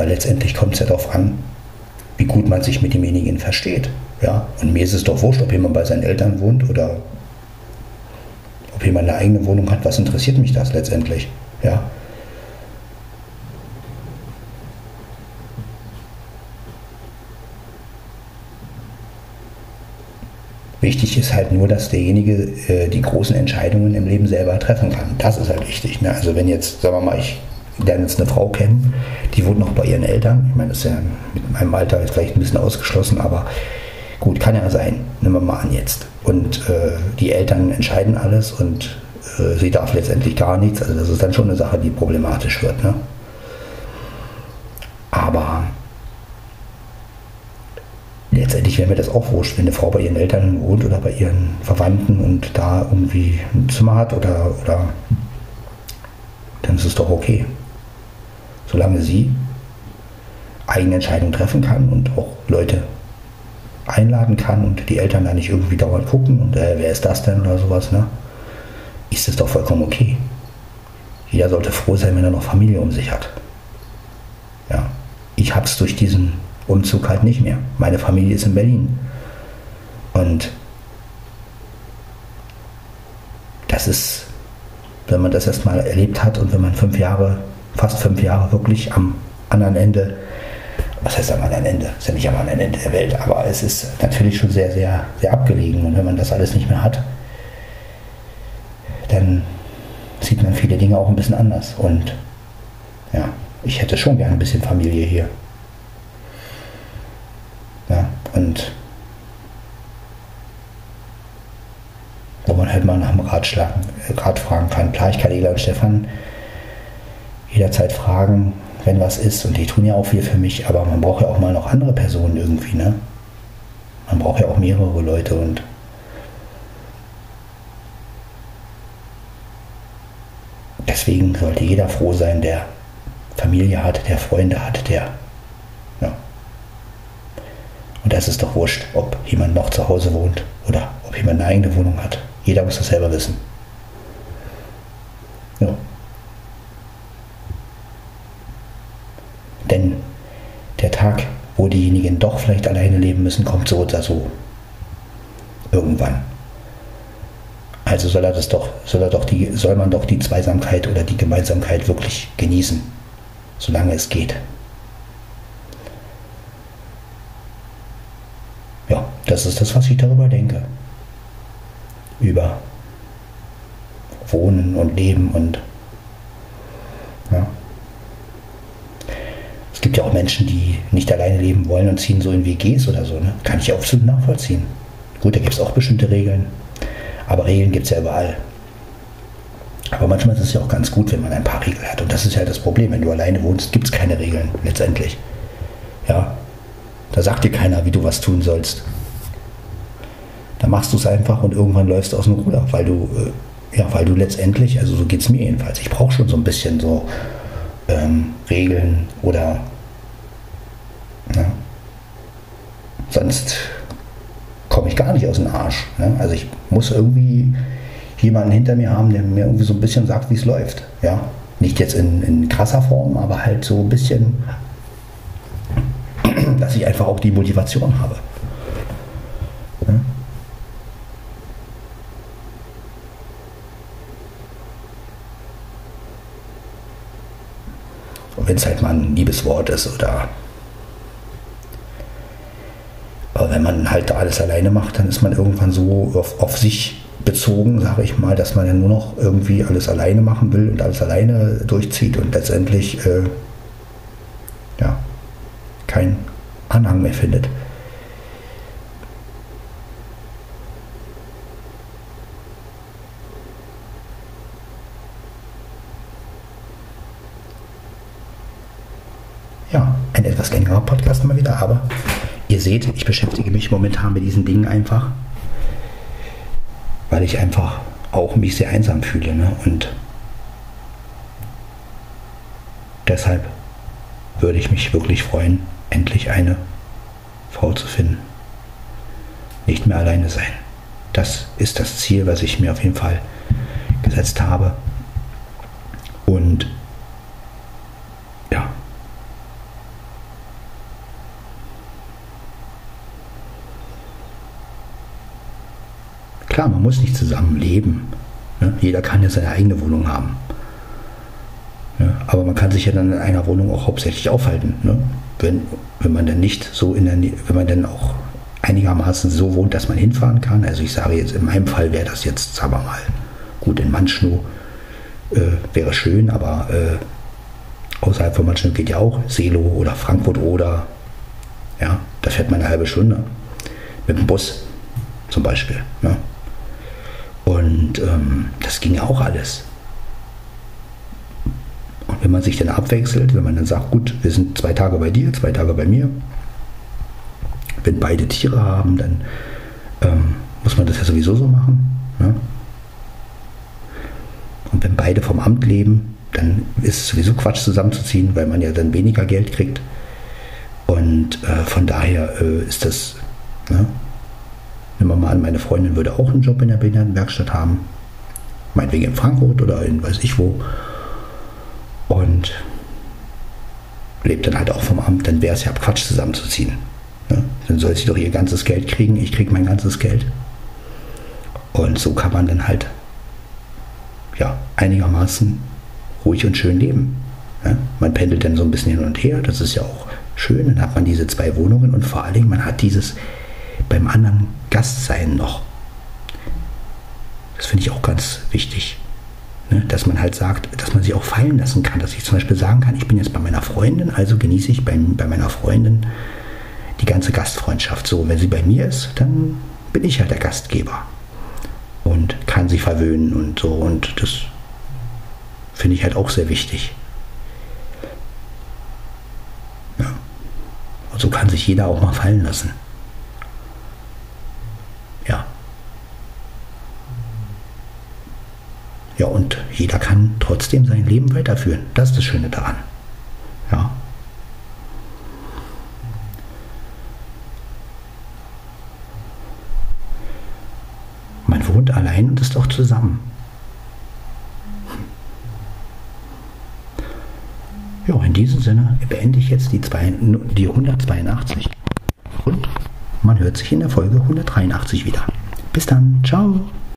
Weil letztendlich kommt es ja darauf an, wie gut man sich mit demjenigen versteht. Ja? Und mir ist es doch wurscht, ob jemand bei seinen Eltern wohnt oder ob jemand eine eigene Wohnung hat. Was interessiert mich das letztendlich? Ja? Wichtig ist halt nur, dass derjenige äh, die großen Entscheidungen im Leben selber treffen kann. Das ist halt wichtig. Ne? Also wenn jetzt, sagen wir mal, ich lerne jetzt eine Frau kennen, die wohnt noch bei ihren Eltern. Ich meine, das ist ja mit meinem Alter jetzt vielleicht ein bisschen ausgeschlossen, aber gut, kann ja sein. Nehmen wir mal an jetzt. Und äh, die Eltern entscheiden alles und äh, sie darf letztendlich gar nichts. Also das ist dann schon eine Sache, die problematisch wird. Ne? Aber letztendlich wäre mir das auch wurscht, wenn eine Frau bei ihren Eltern wohnt oder bei ihren Verwandten und da irgendwie ein Zimmer hat oder, oder dann ist es doch okay. Solange sie eigene Entscheidungen treffen kann und auch Leute einladen kann und die Eltern da nicht irgendwie dauernd gucken und äh, wer ist das denn oder sowas, ne? ist es doch vollkommen okay. Jeder sollte froh sein, wenn er noch Familie um sich hat. Ja, ich habe es durch diesen Umzug halt nicht mehr. Meine Familie ist in Berlin. Und das ist, wenn man das erstmal erlebt hat und wenn man fünf Jahre, fast fünf Jahre wirklich am anderen Ende, was heißt am anderen Ende? Ist ja nicht am anderen Ende der Welt, aber es ist natürlich schon sehr, sehr, sehr abgelegen. Und wenn man das alles nicht mehr hat, dann sieht man viele Dinge auch ein bisschen anders. Und ja, ich hätte schon gerne ein bisschen Familie hier. Ja, und wo man halt mal nach dem Ratschlag, Rat fragen kann. Klar, ich kann Ela und Stefan jederzeit fragen, wenn was ist. Und die tun ja auch viel für mich, aber man braucht ja auch mal noch andere Personen irgendwie, ne? Man braucht ja auch mehrere Leute und deswegen sollte jeder froh sein, der Familie hat, der Freunde hat, der. Ja. Und das ist doch wurscht, ob jemand noch zu Hause wohnt oder ob jemand eine eigene Wohnung hat. Jeder muss das selber wissen. Ja. Denn der Tag, wo diejenigen doch vielleicht alleine leben müssen, kommt so oder so. Irgendwann. Also soll er das doch, soll er doch die, soll man doch die Zweisamkeit oder die Gemeinsamkeit wirklich genießen, solange es geht. Ja, das ist das, was ich darüber denke. Über Wohnen und Leben und ja. Es gibt ja auch Menschen, die nicht alleine leben wollen und ziehen so in WGs oder so. Ne? Kann ich absolut nachvollziehen. Gut, da gibt es auch bestimmte Regeln. Aber Regeln gibt es ja überall. Aber manchmal ist es ja auch ganz gut, wenn man ein paar Regeln hat. Und das ist ja das Problem. Wenn du alleine wohnst, gibt es keine Regeln letztendlich. Ja, da sagt dir keiner, wie du was tun sollst. Da machst du es einfach und irgendwann läufst du aus dem Ruder, weil du, äh, ja, weil du letztendlich, also so geht es mir jedenfalls, ich brauche schon so ein bisschen so ähm, Regeln oder ja, sonst komme ich gar nicht aus dem Arsch. Ne? Also ich muss irgendwie jemanden hinter mir haben, der mir irgendwie so ein bisschen sagt, wie es läuft. Ja? Nicht jetzt in, in krasser Form, aber halt so ein bisschen, dass ich einfach auch die Motivation habe. Wenn es halt mal ein liebes Wort ist oder aber wenn man halt alles alleine macht, dann ist man irgendwann so auf, auf sich bezogen, sage ich mal, dass man ja nur noch irgendwie alles alleine machen will und alles alleine durchzieht und letztendlich äh, ja, keinen Anhang mehr findet. Ja, ein etwas längerer Podcast mal wieder, aber Ihr seht, ich beschäftige mich momentan mit diesen Dingen einfach, weil ich einfach auch mich sehr einsam fühle. Ne? Und deshalb würde ich mich wirklich freuen, endlich eine Frau zu finden. Nicht mehr alleine sein. Das ist das Ziel, was ich mir auf jeden Fall gesetzt habe. Und Klar, man muss nicht zusammen leben. Ne? Jeder kann ja seine eigene Wohnung haben. Ne? Aber man kann sich ja dann in einer Wohnung auch hauptsächlich aufhalten. Ne? Wenn, wenn man dann nicht so in der wenn man dann auch einigermaßen so wohnt, dass man hinfahren kann. Also ich sage jetzt, in meinem Fall wäre das jetzt, sagen wir mal, gut in Manschnow äh, wäre schön, aber äh, außerhalb von Manschnow geht ja auch Selo oder Frankfurt oder ja, da fährt man eine halbe Stunde mit dem Bus zum Beispiel. Ne? Und ähm, das ging auch alles. Und wenn man sich dann abwechselt, wenn man dann sagt, gut, wir sind zwei Tage bei dir, zwei Tage bei mir, wenn beide Tiere haben, dann ähm, muss man das ja sowieso so machen. Ne? Und wenn beide vom Amt leben, dann ist es sowieso Quatsch zusammenzuziehen, weil man ja dann weniger Geld kriegt. Und äh, von daher äh, ist das, ne? Nehmen wir mal an, meine Freundin würde auch einen Job in der Behindertenwerkstatt haben. Meinetwegen in Frankfurt oder in weiß ich wo. Und lebt dann halt auch vom Amt, dann wäre es ja Quatsch zusammenzuziehen. Ne? Dann soll sie doch ihr ganzes Geld kriegen, ich kriege mein ganzes Geld. Und so kann man dann halt ja, einigermaßen ruhig und schön leben. Ja? Man pendelt dann so ein bisschen hin und her, das ist ja auch schön. Dann hat man diese zwei Wohnungen und vor allen Dingen, man hat dieses beim anderen Gastsein noch. Das finde ich auch ganz wichtig. Ne? Dass man halt sagt, dass man sich auch fallen lassen kann. Dass ich zum Beispiel sagen kann, ich bin jetzt bei meiner Freundin, also genieße ich bei, bei meiner Freundin die ganze Gastfreundschaft. So, wenn sie bei mir ist, dann bin ich halt der Gastgeber und kann sie verwöhnen und so. Und das finde ich halt auch sehr wichtig. Ja. Und so kann sich jeder auch mal fallen lassen. Ja. Ja, und jeder kann trotzdem sein Leben weiterführen. Das ist das Schöne daran. Ja. Man wohnt allein und ist auch zusammen. Ja, in diesem Sinne beende ich jetzt die, zwei, die 182 und man hört sich in der Folge 183 wieder. Bis dann, ciao.